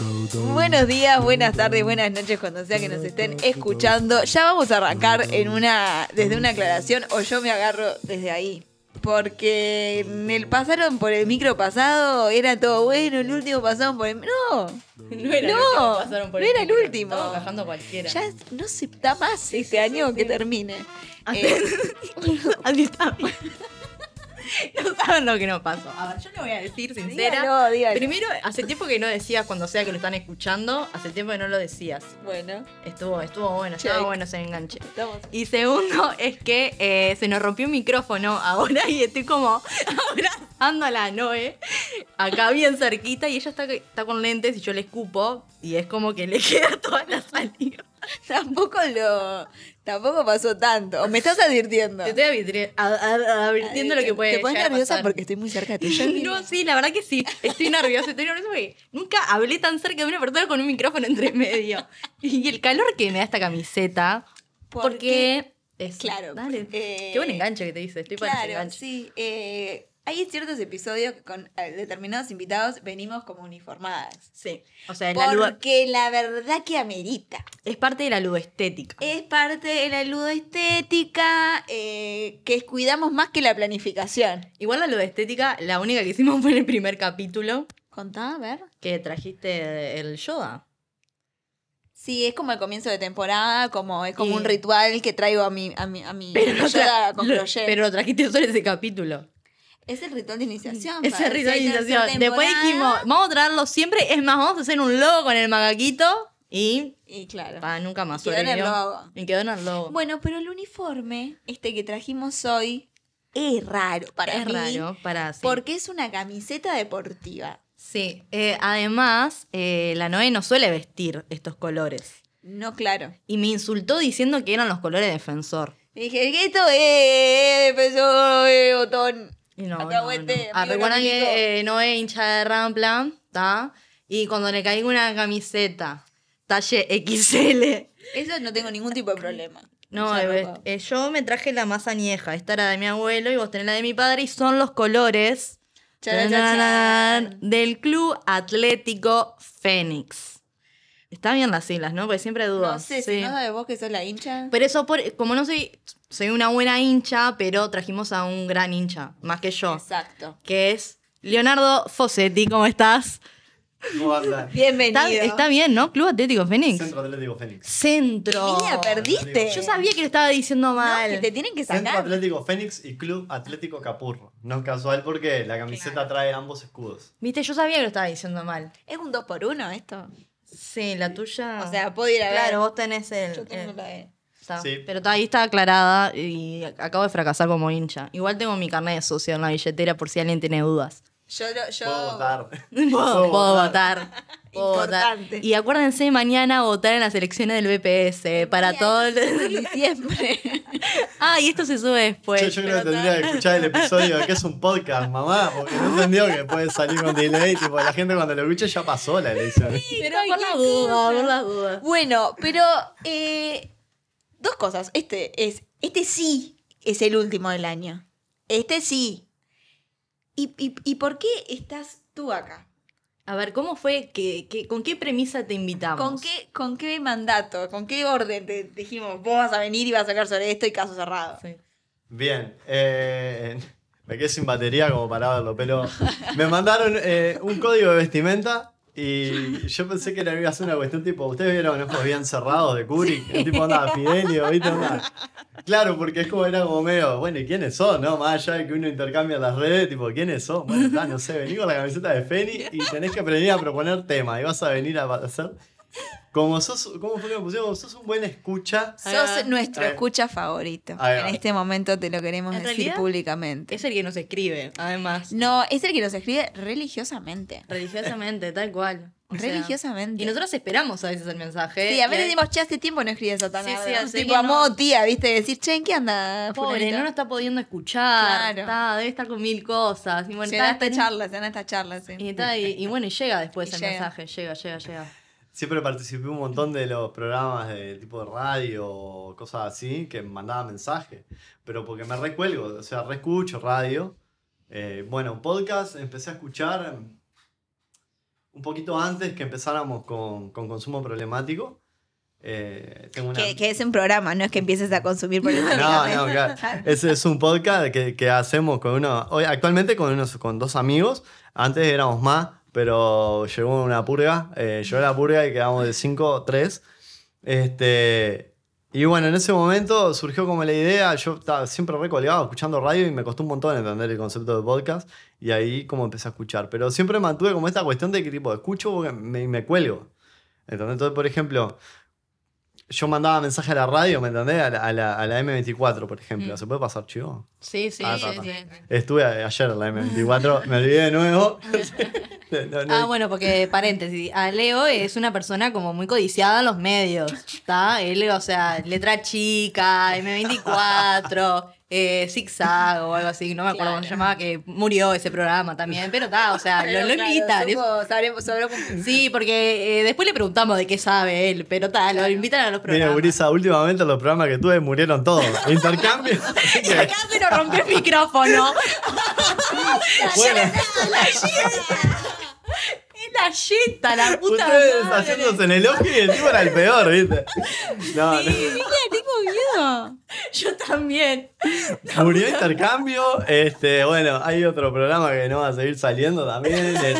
Buenos días, buenas tardes, buenas noches, cuando sea que nos estén escuchando. Ya vamos a arrancar en una, desde una aclaración, o yo me agarro desde ahí. Porque en el pasaron por el micro pasado, era todo bueno, el último pasaron por el. No, No era el No, último, pasaron por no era el último. Estamos bajando cualquiera. ya no se da más este año que termine. Eh. No saben lo que nos pasó. A ver, yo le voy a decir sincera. dígalo, dígalo. Primero, hace tiempo que no decías cuando sea que lo están escuchando, hace tiempo que no lo decías. Bueno, Estuvo, estuvo bueno, estaba Check. bueno ese enganche. estamos. Y segundo es que eh, se nos rompió un micrófono ahora y estoy como abrazando a la Noé acá bien cerquita y ella está, está con lentes y yo le escupo y es como que le queda toda la salida. Tampoco lo. Tampoco pasó tanto. O me estás advirtiendo. Te estoy advirtiendo lo que puede Te pones nerviosa pasar. porque estoy muy cerca tuyo. No, sí, la verdad que sí. Estoy nerviosa, estoy nerviosa porque nunca hablé tan cerca de una persona con un micrófono entre medio. Y el calor que me da esta camiseta, porque... Es, Claro, Dale. eh, Qué buen enganche que te dice, estoy para ese Claro, enganche. sí. eh, hay ciertos episodios que con eh, determinados invitados venimos como uniformadas. Sí. O sea, la ludo- Porque la verdad que amerita. es parte de la ludoestética. Es parte de la ludoestética eh, que cuidamos más que la planificación. Igual la ludoestética, la única que hicimos fue en el primer capítulo, Contá, a ver. que trajiste el Yoda. Sí, es como el comienzo de temporada, como es como Y- un ritual que traigo a mi, a mi, a mi Pero, Yoda tra- con lo- crochet. pero lo trajiste solo ese capítulo. Es el ritual de iniciación. Ese para ritual de iniciación. Después dijimos, vamos a traerlo siempre. Es más, vamos a hacer un logo con el magaquito. Y Y claro. pa, nunca más Quedó en el logo. Y quedó en el logo. Bueno, pero el uniforme, este que trajimos hoy, es raro para es mí. raro para sí. Porque es una camiseta deportiva. Sí. Eh, además, eh, la Noé no suele vestir estos colores. No, claro. Y me insultó diciendo que eran los colores defensor. Me dije, ¿qué esto es? Empezó eh, botón. Y no, Alcahuete, no, no. Nico. que eh, no es hincha de Rampla, ¿está? Y cuando le caiga una camiseta talle XL. Eso no tengo ningún tipo de problema. No, eh, loco. eh, yo me traje la más añeja. Esta era de mi abuelo y vos tenés la de mi padre. Y son los colores Chan, chan, chan. del Club Atlético Fénix. Está bien las siglas, ¿no? Porque siempre dudo. No sé, si no sabes vos que sos la hincha. Pero eso, por, como no soy, soy una buena hincha, pero trajimos a un gran hincha, más que yo, Exacto. que es Leonardo Fossetti. ¿Cómo estás? ¿Cómo andan? Bienvenido. Está, está bien, ¿no? Club Atlético Fénix. Centro Atlético Fénix. Centro. Mira, perdiste. Yo sabía que lo estaba diciendo No, mal. que te tienen que Centro sacar. Atlético Fénix y Club Atlético Capurro. No es casual porque la camiseta trae ambos escudos. Viste, yo sabía que lo estaba diciendo mal. Es un 2 por 1 esto. Sí, la tuya. O sea, puedo ir a ver. claro, vos tenés el. Yo tengo el- la de- está. Sí. Pero ahí está aclarada y acabo de fracasar como hincha. Igual tengo mi carnet de socio en la billetera por si alguien tiene dudas. Yo, yo... Puedo votar. Puedo, puedo votar. votar. Puedo votar. Importante. Y acuérdense mañana votar en las elecciones del BPS para todo el... diciembre. Ah, y esto se sube después. Yo, yo creo que tendría que escuchar el episodio de que es un podcast, mamá, porque no entendió que puede salir con delay. Tipo, la gente cuando lo escucha ya pasó la elección. Pero por la duda, por la duda. Bueno, pero eh, dos cosas. Este es, este sí es el último del año. Este sí. ¿Y, y, y por qué estás tú acá? A ver, ¿cómo fue? que, que- ¿Con qué premisa te invitamos? ¿Con qué, ¿Con qué mandato? ¿Con qué orden te dijimos vos vas a venir y vas a sacar sobre esto y caso cerrado? Sí. Bien, eh, me quedé sin batería como para verlo, pero me mandaron eh, un código de vestimenta y yo pensé que era iba a ser una cuestión tipo, ustedes vieron ojos bien cerrados de Kubrick, el tipo onda Fidelio, ¿viste? Onda? Claro, porque es como era como medio, bueno, ¿y quiénes son? no? Más allá de que uno intercambia las redes, tipo, ¿quiénes son? Bueno, está, no sé, vení con la camiseta de Feni y tenés que aprender a proponer tema y vas a venir a hacer... Como sos, ¿cómo fue que me pusieron? Sos un buen escucha. Sos Ah. nuestro escucha favorito. En este momento te lo queremos decir realidad, públicamente. Es el que nos escribe, además. No, es el que nos escribe religiosamente. Religiosamente, tal cual. O sea, religiosamente. y nosotros esperamos a veces el mensaje. Sí, a veces decimos, che, hace tiempo no escribes a tan Sí, sí, algo". hace Tipo, a no. modo tía, ¿viste? Decir, che, ¿en qué anda? Pobre, fulanito?". no nos está pudiendo escuchar. Claro. Está, debe estar con mil cosas. Y bueno, Se está- esta charla, se dan estas charlas, sí. Y, está, y, y bueno, y llega después Y el llega. mensaje. Llega, llega, llega. Siempre participé un montón de los programas de tipo de radio o cosas así que me mandaban mensajes. Pero porque me recuelgo, o sea, reescucho radio. Eh, bueno, podcast empecé a escuchar un poquito antes que empezáramos con, con consumo problemático. Eh, tengo una... Que, que es un programa, no es que empieces a consumir por No, no, claro. Ese es un podcast que, que hacemos con uno. Hoy, actualmente con unos, con dos amigos. Antes éramos más, pero llegó una purga. Eh, llegó la purga y quedamos de cinco, tres. Este. Y bueno, en ese momento surgió como la idea, yo estaba siempre recolgado escuchando radio y me costó un montón entender el concepto de podcast y ahí como empecé a escuchar. Pero siempre mantuve como esta cuestión de que tipo, escucho porque me, me cuelgo. ¿Entendés? Entonces, por ejemplo, yo mandaba mensaje a la radio, ¿me entendés? A la, a la, a la M24, por ejemplo. ¿Se puede pasar chivo? Sí, sí, Ah, sí, sí. Estuve ayer en la M24, me olvidé de nuevo. No, no, Ah, bueno, porque paréntesis, a Leo es una persona como muy codiciada en los medios, ¿está? Él, o sea, letra chica, M24, eh, Zigzag o algo así, no me acuerdo cómo se llamaba, que murió ese programa también, pero está, o sea, lo, lo invitan. es- Sí, porque eh, después le preguntamos de qué sabe él, pero tal, lo invitan a los Mira, programas. Gurisa, últimamente los programas que tuve murieron todos. Intercambio. nos rompió el micrófono. bueno, Es la yeta, la puta ustedes madre. haciéndose en el ojo y el tipo era el peor, ¿viste? No, no. tengo miedo. Yo también. Murió intercambio. Este, bueno, hay otro programa que no va a seguir saliendo también. Este,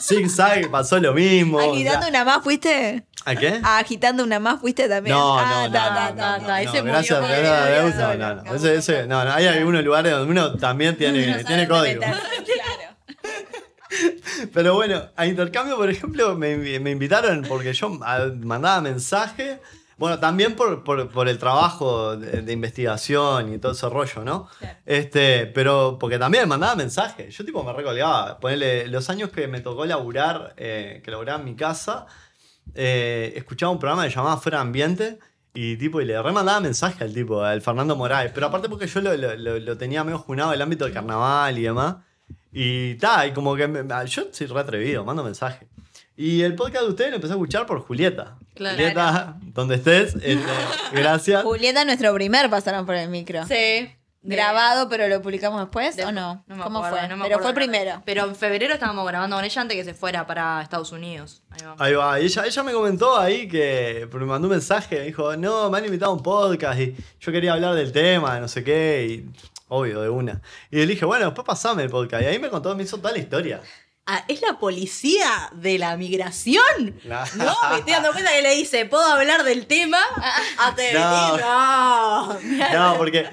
Zig Zag pasó lo mismo. o sea- ¿Agitando una más fuiste? ¿A qué? Ah, agitando una más fuiste también. No, Ah, no, ta, no, ese gracias, a no, no, no, ese- ese- no, no, hay algunos lugares donde uno también tiene, tiene código. Pero bueno, a intercambio, por ejemplo, me, me invitaron porque yo mandaba mensaje. Bueno, también por, por- por el trabajo de, de investigación y todo ese rollo, ¿no? Claro. Este, pero porque también mandaba mensaje. Yo tipo me recolgaba. Ponele, los años que me tocó laburar, eh, que laburaba en mi casa, eh, escuchaba un programa que llamaba Fuera Ambiente. Y tipo, y le remandaba mensaje al tipo, al Fernando Moraes. Pero aparte porque yo lo, lo- lo- lo tenía medio junado el ámbito del carnaval y demás. Y ta, y como que me- yo soy re atrevido, mando mensaje. Y el podcast de ustedes lo empecé a escuchar por Julieta. Claro. Julieta, donde estés, este, gracias. Julieta, nuestro primer pasaron por el micro. Sí. Grabado, pero lo publicamos después, De- ¿o no? me ¿Cómo acuerdo, fue? no me pero fue el primero. Pero en febrero estábamos grabando con ella antes que se fuera para Estados Unidos. Ahí va. Ahí va, y ella, ella me comentó ahí que me mandó un mensaje, me dijo, no, me han invitado a un podcast y yo quería hablar del tema, no sé qué, y obvio, de una. Y le dije, bueno, después pasame el podcast. Y ahí me contó, me hizo toda la historia. Ah, ¿Es la policía de la migración? No, me estoy dando cuenta que le dice, ¿puedo hablar del tema? A te No. no. No, porque,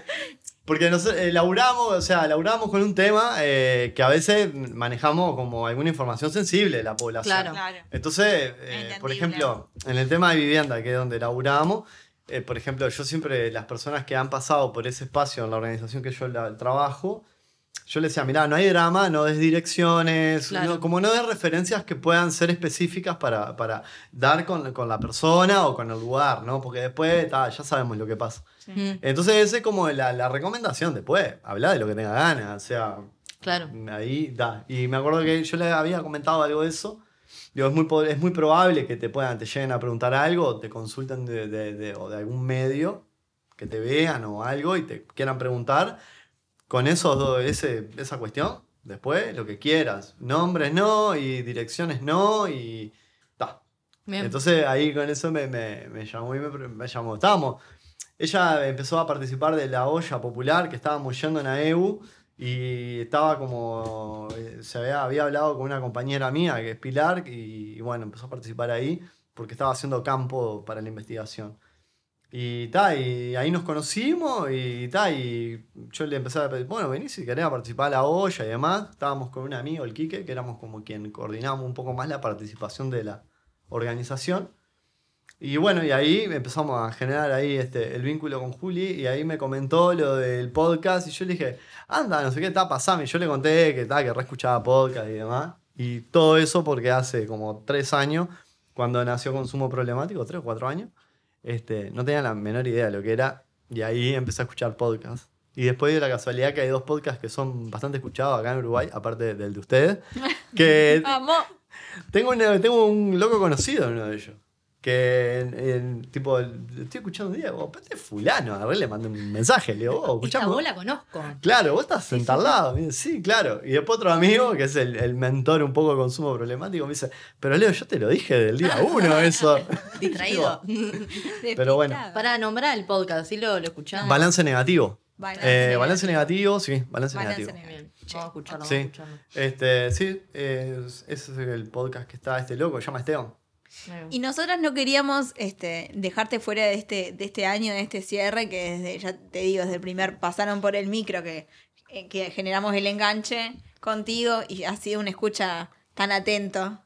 porque nosotros eh, laburamos, o sea, laburamos con un tema eh, que a veces manejamos como alguna información sensible de la población. Claro. Entonces, eh, por ejemplo, en el tema de vivienda, que es donde laburamos, eh, por ejemplo, yo siempre, las personas que han pasado por ese espacio en la organización que yo la- trabajo, yo les decía, mirá, no hay drama, no des direcciones, Claro. no- como no des referencias que puedan ser específicas para, para dar con, con la persona o con el lugar, ¿no? Porque después, ta, ya sabemos lo que pasa. Entonces, esa es como la, la recomendación después, hablar de lo que tenga ganas, o sea, Claro. Ahí da. Y me acuerdo que yo le había comentado algo de eso. Digo, es muy, es muy probable que te puedan, te lleguen a preguntar algo, te consulten de, de- de- o de algún medio, que te vean o algo y te quieran preguntar. Con dos, ese, esa cuestión, después lo que quieras. Nombres no, y direcciones no, y. ta. Bien. Entonces ahí con eso me, me- me llamó y me llamó. Estábamos. Ella empezó a participar de la olla popular que estábamos yendo en AEU y estaba como. eh, Se había, había hablado con una compañera mía que es Pilar y, y bueno, empezó a participar ahí porque estaba haciendo campo para la investigación. Y ta, y ahí nos conocimos y ta, y yo le empecé a pedir, bueno, vení si querés a participar a la olla y demás. Estábamos con un amigo, el Quique, que éramos como quien coordinábamos un poco más la participación de la organización. Y bueno, y ahí empezamos a generar ahí este, el vínculo con Juli y ahí me comentó lo del podcast y yo le dije, anda, no sé qué, está pasame. Y yo le conté que, ta, que re escuchaba podcast y demás. Y todo eso porque hace como tres años, cuando nació Consumo Problemático, tres o cuatro años, este, no tenía la menor idea de lo que era y ahí empecé a escuchar podcast. Y después de la casualidad que hay dos podcasts que son bastante escuchados acá en Uruguay, aparte del de ustedes, que Vamos. tengo, una- tengo un loco conocido en uno de ellos. Que en, en, tipo, estoy escuchando un día, vos, este es fulano, agarré, le mandé un mensaje, le digo, vos, Esta escuchamos. vos la conozco. Claro, vos estás sentado al lado. Me dice, Sí, claro. Y después otro amigo, que es el, el mentor un poco de consumo problemático, me dice, pero Leo, yo te lo dije del día uno eso. Distraído. Pero bueno. Para nombrar el podcast, así lo, lo escuchamos. balance negativo. Balance Eh, balance negativo, sí, balance, Balance negativo. negativo. Bien, vamos a escucharlo, Sí. vamos a escucharlo. Este, sí, es- ese es el podcast que está este loco, se llama Esteban. Y nosotras no queríamos este, dejarte fuera de este, de este año, de este cierre, que desde, ya te digo, desde el primer pasaron por el micro que, eh, que generamos el enganche contigo y ha sido una escucha tan atento.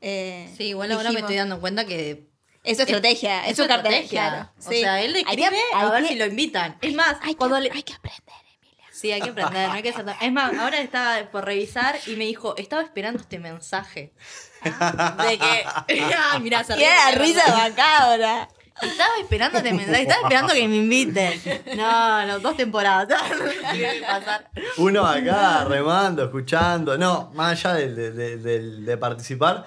Eh, Sí, igual ahora me estoy dando cuenta que Es su estrategia, es, es su estrategia. claro, O sí. sea, él le Hay que- escribe a ver que- si lo invitan. Es más, hay que- cuando le- hay que aprender, Emilia. Sí, hay que aprender, no hay que ser Es más, ahora estaba por revisar y me dijo, estaba esperando este mensaje. De que. Ah, se ríe. risa macabra. Estaba esperando este mensaje, estaba esperando que me inviten. No, no, dos temporadas. Pasar. Uno acá remando, escuchando. No, más allá de, de- de- de- de participar,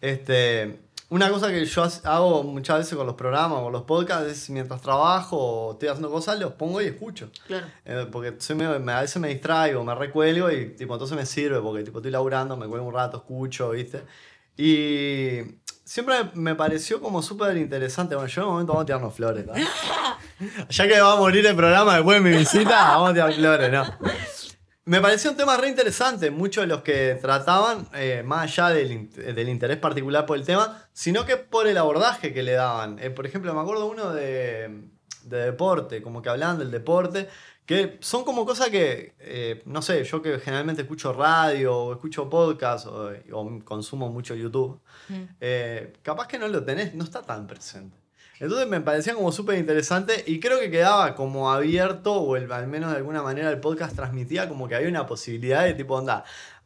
este, una cosa que yo hago muchas veces con los programas o los podcasts es mientras trabajo o estoy haciendo cosas, los pongo y escucho. Claro. Eh, porque soy medio- me- a veces me distraigo, me recuelgo y tipo, entonces me sirve porque tipo, estoy laburando, me cuelgo un rato, escucho, ¿viste? Y siempre me pareció como súper interesante. Bueno, yo en un momento vamos a tirarnos flores, ¿no? Ya que va a morir el programa después de mi visita, vamos a tirar flores, ¿no? Me pareció un tema re interesante, muchos de los que trataban, eh, más allá del, del interés particular por el tema, sino que por el abordaje que le daban. Eh, por ejemplo, me acuerdo uno de, de deporte, como que hablaban del deporte, que son como cosas que, eh, no sé, yo que generalmente escucho radio o escucho podcast o, o consumo mucho YouTube, eh, capaz que no lo tenés, no está tan presente. Entonces me parecía como súper interesante y creo que quedaba como abierto, o el- al menos de alguna manera el podcast transmitía como que había una posibilidad de tipo, onda.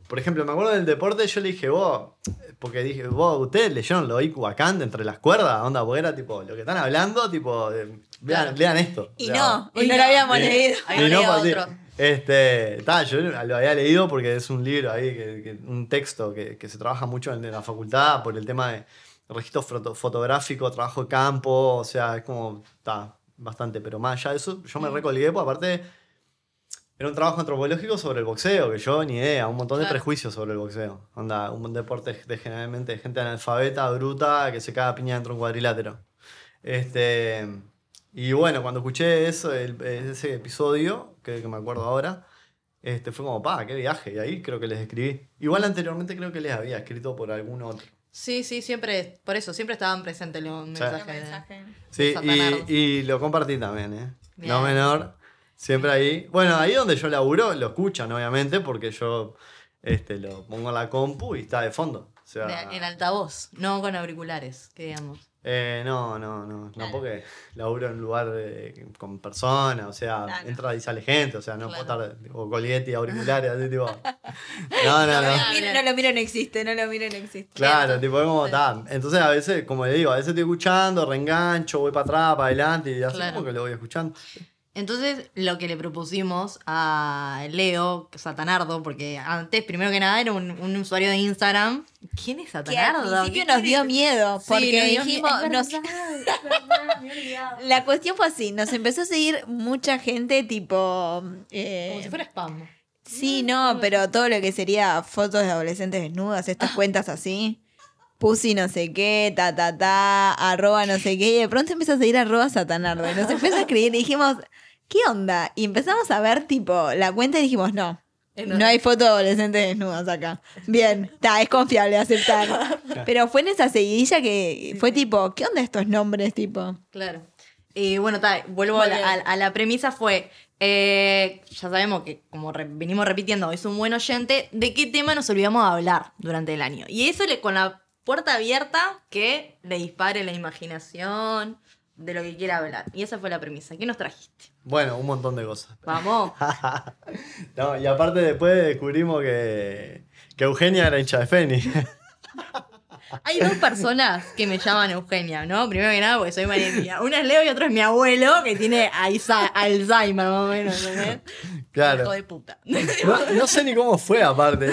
Por ejemplo, me acuerdo del deporte, yo le dije, vos, porque dije, vos, ustedes leyeron lo vacante entre las cuerdas, onda, porque era tipo, lo que están hablando, tipo, vean, Claro. lean esto. Y no, y no lo habíamos y- leído. Había y no, pues, otro. Este, ta, yo lo había leído porque es un libro ahí, que, que- un texto que, que se trabaja mucho en la facultad por el tema de registro foto- fotográfico, trabajo de campo, o sea, es como, está bastante, pero más allá de eso, yo me Mm. recolgué, pues aparte era un trabajo antropológico sobre el boxeo, que yo ni idea, un montón de Claro. prejuicios sobre el boxeo. Onda, un deporte de generalmente de gente analfabeta, bruta, que se caga piña dentro de un cuadrilátero. Este, y bueno, cuando escuché eso, el- ese episodio, que, que me acuerdo ahora, este, fue como, pa, qué viaje. Y ahí creo que les escribí. Igual anteriormente creo que les había escrito por algún otro. Sí, sí, siempre, por eso, siempre estaban presentes los mensajes. de- Sí, y, y lo compartí también, ¿eh? Bien. No menor. Siempre ahí. Bueno, ahí donde yo laburo, lo escuchan, obviamente, porque yo este, lo pongo en la compu y está de fondo. O sea, de- en altavoz, no con auriculares, que digamos. Eh, no, no, no, no, Claro. porque laburo en un lugar con personas, o sea, Claro. entra y sale gente, o sea, no Claro. puedo estar tipo colguete y auriculares, así tipo. No, no, no. No lo miro, no existe, no lo miro, no existe. Claro, tipo, es como está. Entonces, a veces, como le digo, a veces estoy escuchando, reengancho, voy para atrás, para adelante, y así Claro. como que lo voy escuchando. Entonces, lo que le propusimos a Leo, Satanardo, porque antes, primero que nada, era un, un usuario de Instagram. ¿Quién es Que al Satanardo? principio ¿Qué nos dio miedo, Sí, porque nos dio dijimos, nos- la cuestión fue así, nos empezó a seguir mucha gente tipo... eh, Como si fuera spam. Sí, no, pero todo lo que sería fotos de adolescentes desnudas, estas cuentas así. Pussy no sé qué, ta ta ta, arroba no sé qué, y de pronto empieza a seguir arroba satanardo. Y nos empezó a escribir y dijimos, ¿qué onda? Y empezamos a ver tipo la cuenta y dijimos, no, no hay fotos de adolescentes desnudas acá. Bien, está, es confiable aceptar. Pero fue en esa seguidilla que fue tipo, ¿qué onda estos nombres tipo? Claro. Y bueno, ta, vuelvo a la, a- a la premisa fue, eh, ya sabemos que como re- venimos repitiendo, es un buen oyente, ¿de qué tema nos olvidamos de hablar durante el año? Y eso le, con la puerta abierta que le dispare la imaginación de lo que quiera hablar. Y esa fue la premisa. ¿Qué nos trajiste? Bueno, un montón de cosas. Vamos. No, y aparte después descubrimos que, que Eugenia era hincha de Feni. Hay dos personas que me llaman Eugenia, ¿no? Primero que nada, porque soy María. Una es Leo y otro es mi abuelo, que tiene Alzheimer, más o menos, ¿entendés? Claro. Hijo de puta. No, no sé ni cómo fue aparte.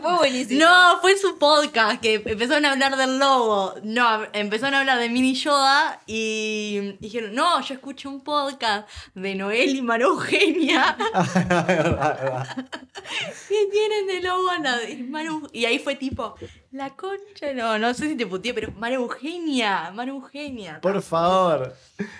Fue buenísimo. No, fue su podcast que empezaron a hablar del logo. No, empezaron a hablar de Mini Yoda y dijeron, no, yo escuché un podcast de Noel y María Eugenia que tienen de a la de Maru- Y ahí fue tipo, la concha, no, no sé si te puteé, pero María Eugenia, María Eugenia. Por favor.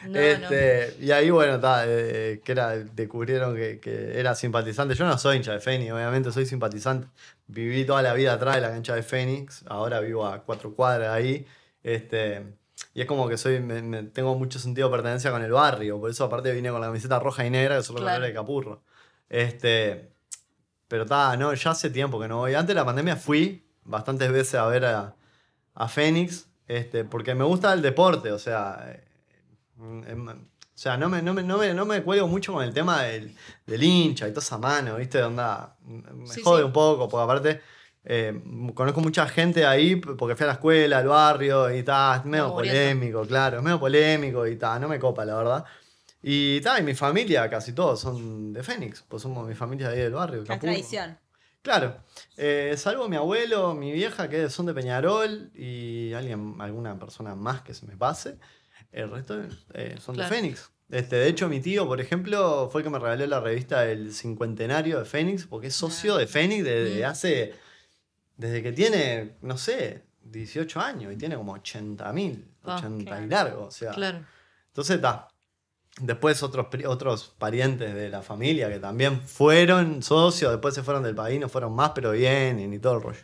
No, este, Y ahí, bueno, ta, eh, que era, descubrieron que, que era simpatizante. Yo no soy hincha de Fénix, obviamente soy simpatizante. Viví toda la vida atrás de la cancha de Fénix, ahora vivo a cuatro cuadras ahí. Este, y es como que soy, me- me- tengo mucho sentido de pertenencia con el barrio, por eso aparte vine con la camiseta roja y negra, que son los Claro. colores de Capurro. Este, pero está, no, ya hace tiempo que no voy. Antes de la pandemia fui bastantes veces a ver a, a Fénix, este, porque me gusta el deporte, o sea, eh, em, o sea, no me, no, me, no, me, no me cuelgo mucho con el tema del, del hincha y toda esa mano, ¿viste? Onda, me Sí, jode sí. un poco, porque aparte eh, conozco mucha gente ahí porque fui a la escuela, al barrio y tal, es medio polémico, claro, es medio polémico y tal, no me copa, la verdad. Y tal, y mi familia, casi todos son de Fénix, pues somos mi familia de ahí del barrio. La Capurro. tradición. Claro, eh, salvo mi abuelo, mi vieja, que son de Peñarol, y alguien, alguna persona más que se me pase, el resto eh, son Claro. de Fénix. Este, de hecho, mi tío, por ejemplo, fue el que me regaló la revista El Cincuentenario de Fénix, porque es socio de Fénix desde hace, desde que tiene, no sé, 18 años, y tiene como 80 mil, Ah, 80 y claro. largo, o sea. Claro. Entonces está. Después otros, otros parientes de la familia que también fueron socios, después se fueron del país, no fueron más, pero vienen y todo el rollo.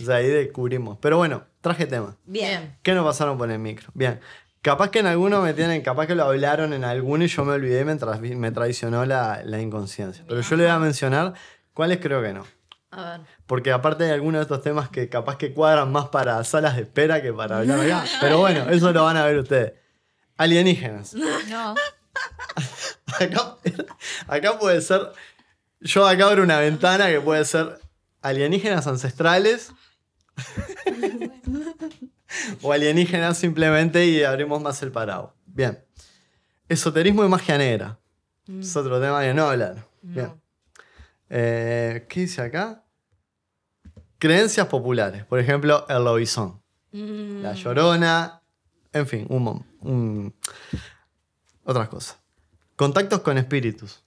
O sea, ahí descubrimos. Pero bueno, traje tema. Bien. ¿Qué nos pasaron por el micro? Bien. Capaz que en alguno me tienen, capaz que lo hablaron en alguno y yo me olvidé mientras vi- me traicionó la, la inconsciencia. Pero yo le voy a mencionar cuáles creo que no. A ver. Porque aparte hay algunos de estos temas que capaz que cuadran más para salas de espera que para hablar acá. Pero bueno, eso lo van a ver ustedes. Alienígenas. No. Acá, acá puede ser. Yo acá abro una ventana que puede ser alienígenas ancestrales. o alienígenas simplemente y abrimos más el parado. Bien. Esoterismo y magia negra. Es otro tema que no hablar. Bien. Eh, ¿Qué dice acá? Creencias populares. Por ejemplo, el lobizón. Mm. La llorona. En fin, un, un- otras cosas. Contactos con espíritus.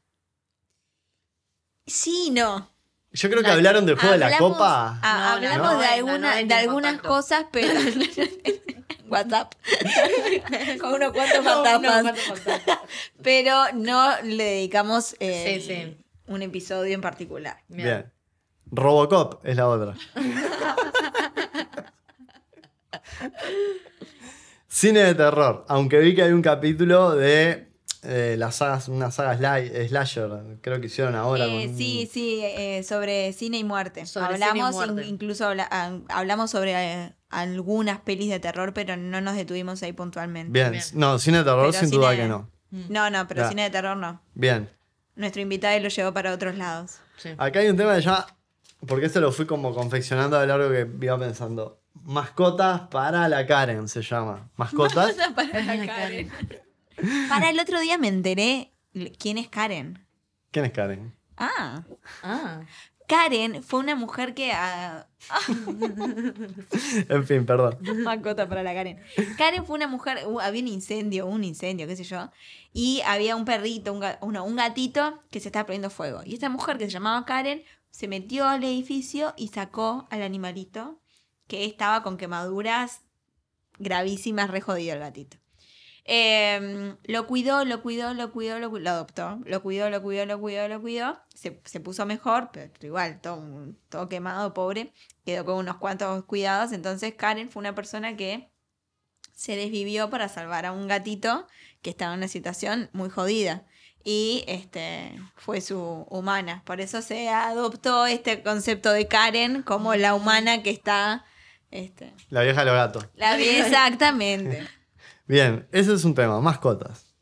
Sí, no. Yo creo que La- hablaron del juego de la Hablamos- copa. ah, No, no, hablamos no, de, no, alguna- no de algunas contacto. cosas, pero. WhatsApp. Con unos cuantos fantasmas. pero no le dedicamos eh, Sí, sí. un episodio en particular. Bien. Robocop es la otra. Cine de terror. Aunque vi que hay un capítulo de eh, las sagas, una saga sli- slasher, creo que hicieron ahora. Eh, con- sí, sí, eh, sobre cine y muerte. Sobre cine y hablamos, muerte. incluso habla- ah, hablamos sobre eh, algunas pelis de terror, pero no nos detuvimos ahí puntualmente. Bien. Bien. No, cine de terror Pero sin cine- duda que no. No, no, pero Ya. cine de terror no. Bien. Nuestro invitado lo llevó para otros lados. Sí. Acá hay un tema de ya, porque esto lo fui como confeccionando a lo largo que iba pensando. Mascotas para la Karen se llama. Mascotas. para, la Karen. Para el otro día me enteré quién es Karen. ¿Quién es Karen? Ah, Ah. Karen fue una mujer que... ah, En fin, perdón. Mascota para la Karen. Karen fue una mujer, uh, había un incendio, un incendio, qué sé yo, y había un perrito, un, uno, un gatito que se estaba poniendo fuego. Y esta mujer que se llamaba Karen se metió al edificio y sacó al animalito que estaba con quemaduras gravísimas, re jodido el gatito. Eh, lo cuidó, lo cuidó, lo cuidó, lo, lo adoptó. Lo cuidó, lo cuidó, lo cuidó, lo cuidó. Se, se puso mejor, pero igual, todo, todo quemado, pobre. Quedó con unos cuantos cuidados. Entonces Karen fue una persona que se desvivió para salvar a un gatito que estaba en una situación muy jodida. Y este fue su humana. Por eso se adoptó este concepto de Karen como la humana que está. Este, La vieja de los gatos. la exactamente. Bien, ese es un tema, mascotas.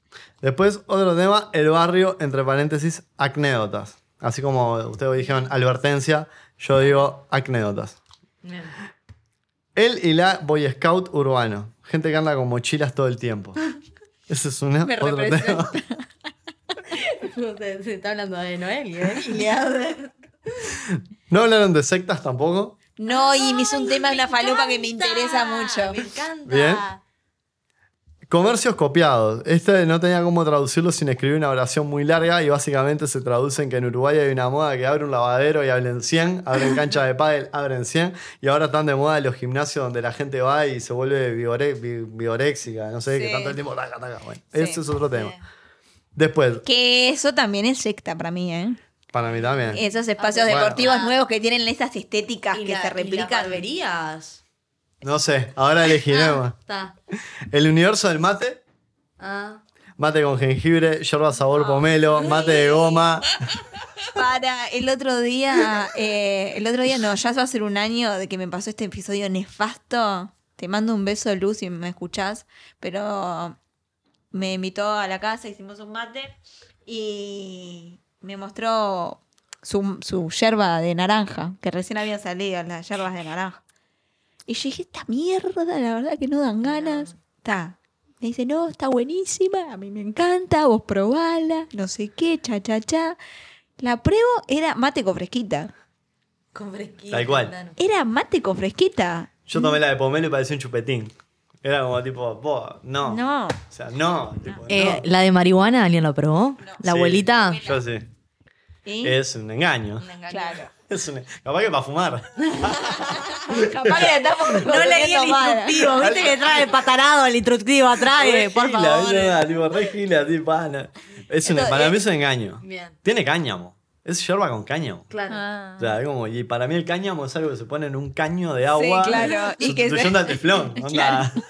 Después, otro tema, el barrio, entre paréntesis, acnédotas. Así como ustedes dijeron advertencia, yo digo acnédotas. Bien. Él y la Boy Scout urbano. Gente que anda con mochilas todo el tiempo. Ese es una, Me otro representa. tema. se, se está hablando de Noel y de. ¿No hablaron de sectas tampoco? No, y me hizo un tema de una falopa que me interesa mucho. Me encanta. Bien. Comercios copiados. Este no tenía cómo traducirlo sin escribir una oración muy larga y básicamente se traduce en que en Uruguay hay una moda que abre un lavadero y abren 100, abren cancha de pádel, abren 100 y ahora están de moda los gimnasios donde la gente va y se vuelve vigore- vi- vigoréxica, no sé, que Sí. tanto el tiempo taca, taca. Bueno, Sí. ese es otro tema. Después, Que eso también es secta para mí, ¿eh? Para mí también. Esos espacios Bueno. deportivos nuevos que tienen esas estéticas Y que la- se y las replican. barberías. No sé, ahora elegiremos. Está. El universo del mate. Ah. Mate con jengibre, yerba sabor pomelo, mate de goma. Para el otro día, eh, el otro día no, ya va a ser un año de que me pasó este episodio nefasto. Te mando un beso, Luz, si me escuchás, pero me invitó a la casa, hicimos un mate y me mostró su, su yerba de naranja, que recién había salido, las yerbas de naranja. Y yo dije, esta mierda, la verdad que no dan ganas. Está. Me dice, no, está buenísima, a mí me encanta, vos probala, no sé qué, cha, cha, cha. La pruebo, era mate con fresquita. Con fresquita. Tal cual. claro. Era mate con fresquita. Yo tomé la de pomelo y parecía un chupetín. Era como tipo, "Vos, no. No. O sea, no. tipo, Eh, no. ¿La de marihuana alguien la probó? ¿La Sí, abuelita? Yo sí. ¿Y? Es un engaño. Claro. Es un, capaz que para fumar. Capaz que estamos No leí el instructivo, viste que trae patarado el instructivo atrás, por gila, favor. ¿viste? Nada, tipo, re gila, tipo, no. Es un- Esto para es- mí es un engaño. Bien. Tiene cáñamo. Es yerba con cáñamo. Claro. Ah. O sea, es como, y para mí el cáñamo es algo que se pone en un caño de agua. claro, y que se- Sustituyendo al teflón. Onda.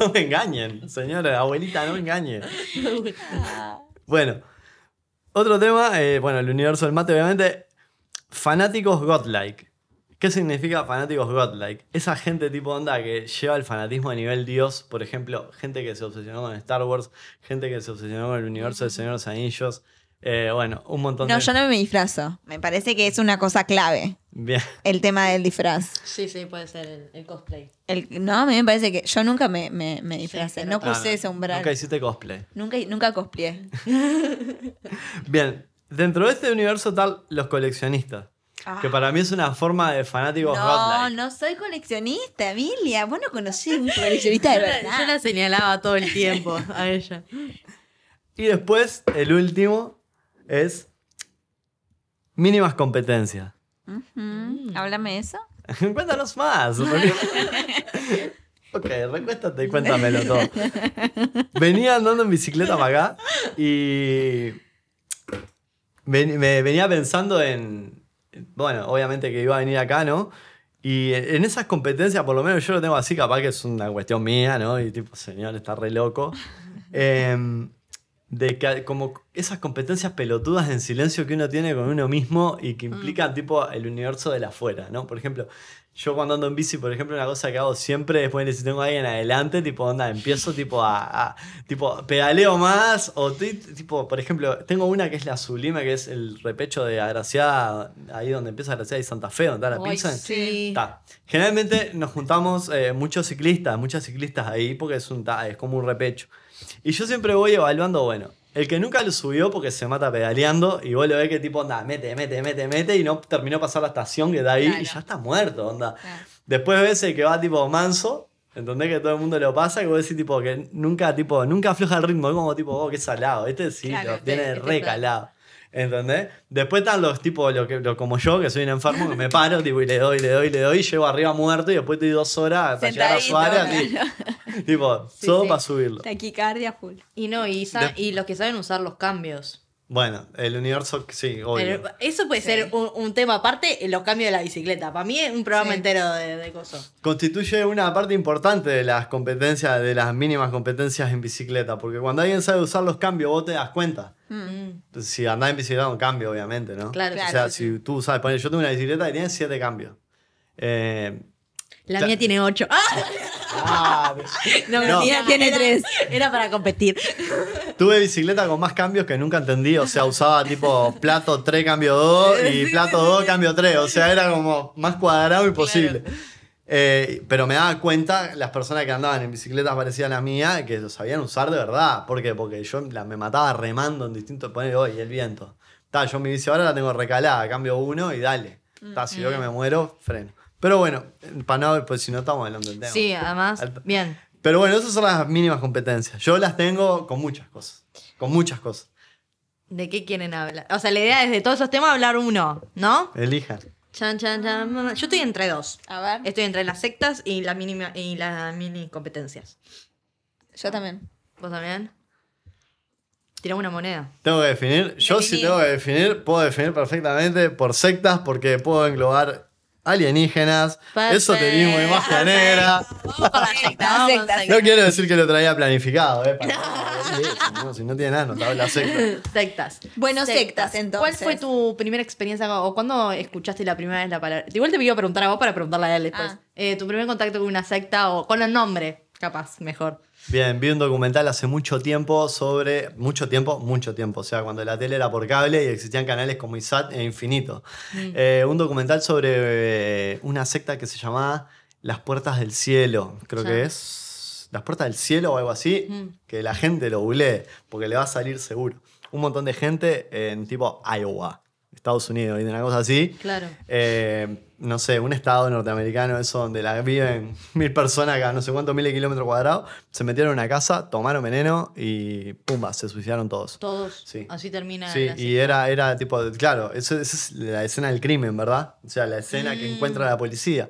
No me engañen, señora, abuelita, no me engañe. Bueno, otro tema, eh, bueno, el universo del mate, obviamente. Fanáticos godlike. ¿Qué significa fanáticos godlike? Esa gente tipo onda que lleva el fanatismo a nivel Dios, por ejemplo, gente que se obsesionó con Star Wars, gente que se obsesionó con el universo del Señor de los Anillos, eh, bueno, un montón No, de... yo no me disfrazo. Me parece que es una cosa clave. Bien. El tema del disfraz. Sí, sí, puede ser el, el cosplay. El, no, a mí me parece que yo nunca me, me, me disfracé. Sí, no Ah, puse no, ese umbral. Nunca hiciste cosplay. Nunca, nunca cosplayé. Bien, dentro de este universo tal los coleccionistas. Que para mí es una forma de fanáticos Ah. No, no soy coleccionista, Emilia. Vos no conocés un coleccionista de Yo la, verdad. yo la señalaba todo el tiempo a ella. Y después, el último es mínimas competencias. Ujú. Háblame de eso. Cuéntanos más. ok, recuéstate y cuéntamelo todo. Venía andando en bicicleta para acá y ven- me venía pensando en, bueno, obviamente que iba a venir acá, ¿no? Y en esas competencias, por lo menos yo lo tengo así, capaz que es una cuestión mía, ¿no? Y tipo, señor, está re loco. Em, de que como esas competencias pelotudas en silencio que uno tiene con uno mismo y que implican tipo el universo del afuera, ¿no? Por ejemplo, yo cuando ando en bici, por ejemplo, una cosa que hago siempre después de si tengo a alguien adelante, tipo, onda, empiezo tipo a, a- tipo, pedaleo más o ti- tipo, por ejemplo, tengo una que es la sublime, que es el repecho de Agraciada, ahí donde empieza Agraciada y Santa Fe, donde está la pizza. sí. Ta. Generalmente nos juntamos eh, muchos ciclistas, muchas ciclistas ahí, porque es, un, ta, es como un repecho. Y yo siempre voy evaluando, bueno, el que nunca lo subió porque se mata pedaleando y vos lo ves que tipo, onda, mete, mete, mete, mete y no terminó de pasar la estación que está ahí y ya está muerto, onda. Claro. Después ves el que va tipo manso, ¿entendés? Que todo el mundo lo pasa y vos decís tipo que nunca, tipo, nunca afloja el ritmo, es como tipo, oh, qué salado, este sí, Claro, lo este- tiene este re está- calado. ¿Entendés? Después están los tipos, lo que, lo, como yo, que soy un enfermo, que me paro tipo, y le doy, le doy, le doy, y llego arriba muerto y después estoy dos horas para llegar a Sentadito, Suárez. así. tipo, Sí, todo sí. para subirlo. Taquicardia full. Y no, y, y los que saben usar los cambios. Bueno, el universo, sí, obvio. Pero eso puede Sí. ser un, un tema aparte, los cambios de la bicicleta. Para mí es un programa Sí. entero de, de cosas. Constituye una parte importante de las competencias, de las mínimas competencias en bicicleta, porque cuando alguien sabe usar los cambios, vos te das cuenta. Mm, Si andás en bicicleta, un cambio, obviamente, ¿no? Claro, O Claro, sea, sí. si tú sabes poner, yo tengo una bicicleta que tiene siete cambios. Eh, La Ya- mía tiene ocho. ¡Ah! ah, No, No. mentira, Tiene era- tres. Era para competir. tuve bicicleta con más cambios que nunca entendí. O sea, usaba tipo plato 3, cambio 2 y plato 2, cambio 3. O sea, era como más cuadrado imposible. Eh, pero me daba cuenta las personas que andaban en bicicletas parecidas a la mía que lo sabían usar de verdad. ¿Por qué? Porque yo la- me mataba remando en distintos. Poner hoy el viento. Ta, yo mi bici ahora la tengo recalada, cambio uno y dale. Ta, si veo que me muero, freno. Pero bueno, para no, pues si no estamos hablando del tema. Sí, además, bien. Pero bueno, esas son las mínimas competencias. Yo las tengo con muchas cosas. Con muchas cosas. ¿De qué quieren hablar? O sea, la idea es de todos esos temas hablar uno, ¿no? Elijan. Chan, chan, chan. Yo estoy entre dos. A ver. Estoy entre las sectas y las mini, y las mini competencias. Yo también. ¿Vos también? Tirame una moneda. Tengo que definir. Yo sí Definí. tengo que definir, puedo definir perfectamente por sectas porque puedo englobar alienígenas, Perfecto. esoterismo y magia negra. No quiero decir que lo traía planificado, ¿eh? Para nada, no, si no tiene nada, no estaba en la secta. Sectas. Bueno, sectas, entonces. ¿Cuál fue tu primera experiencia o cuándo escuchaste la primera vez la palabra? Igual te iba a preguntar a vos para preguntarle a él después. Ah. Eh, tu primer contacto con una secta o con el nombre, capaz, mejor. Bien, vi un documental hace mucho tiempo sobre. Mucho tiempo, mucho tiempo. O sea, cuando la tele era por cable y existían canales como ISAT e Infinito. Eh, un documental sobre eh, una secta que se llamaba Las Puertas del Cielo. Creo Ya. que es. Las Puertas del Cielo o algo así. Mm. Que la gente lo googlee, porque le va a salir seguro. Un montón de gente en tipo Iowa, Estados Unidos, y una cosa así. Claro. Eh, no sé, un estado norteamericano, eso donde la viven mil personas cada no sé cuántos miles de kilómetros cuadrados, se metieron en una casa, tomaron veneno y pumba, se suicidaron todos. Todos. Sí. Así termina. Sí, la y era, era tipo, de- claro, esa es la escena del crimen, ¿verdad? O sea, la escena que Mm. encuentra la policía.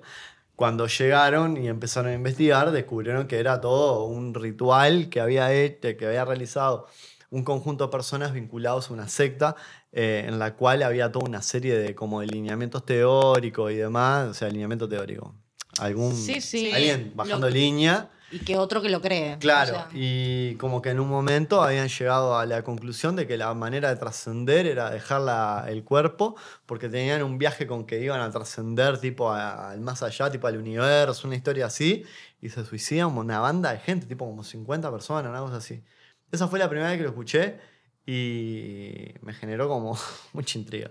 Cuando llegaron y empezaron a investigar, descubrieron que era todo un ritual que había, hecho, que había realizado un conjunto de personas vinculados a una secta eh, en la cual había toda una serie de como de lineamientos teóricos y demás, o sea, alineamiento teórico. Algún, Sí, sí. Alguien bajando Lo- línea. Y que otro que lo cree. Claro, O sea, y como que en un momento habían llegado a la conclusión de que la manera de trascender era dejar la- el cuerpo, porque tenían un viaje con que iban a trascender tipo al más allá, tipo al universo, una historia así, y se suicidan una banda de gente, tipo como 50 personas, una cosa así. Esa fue la primera vez que lo escuché y me generó como mucha intriga.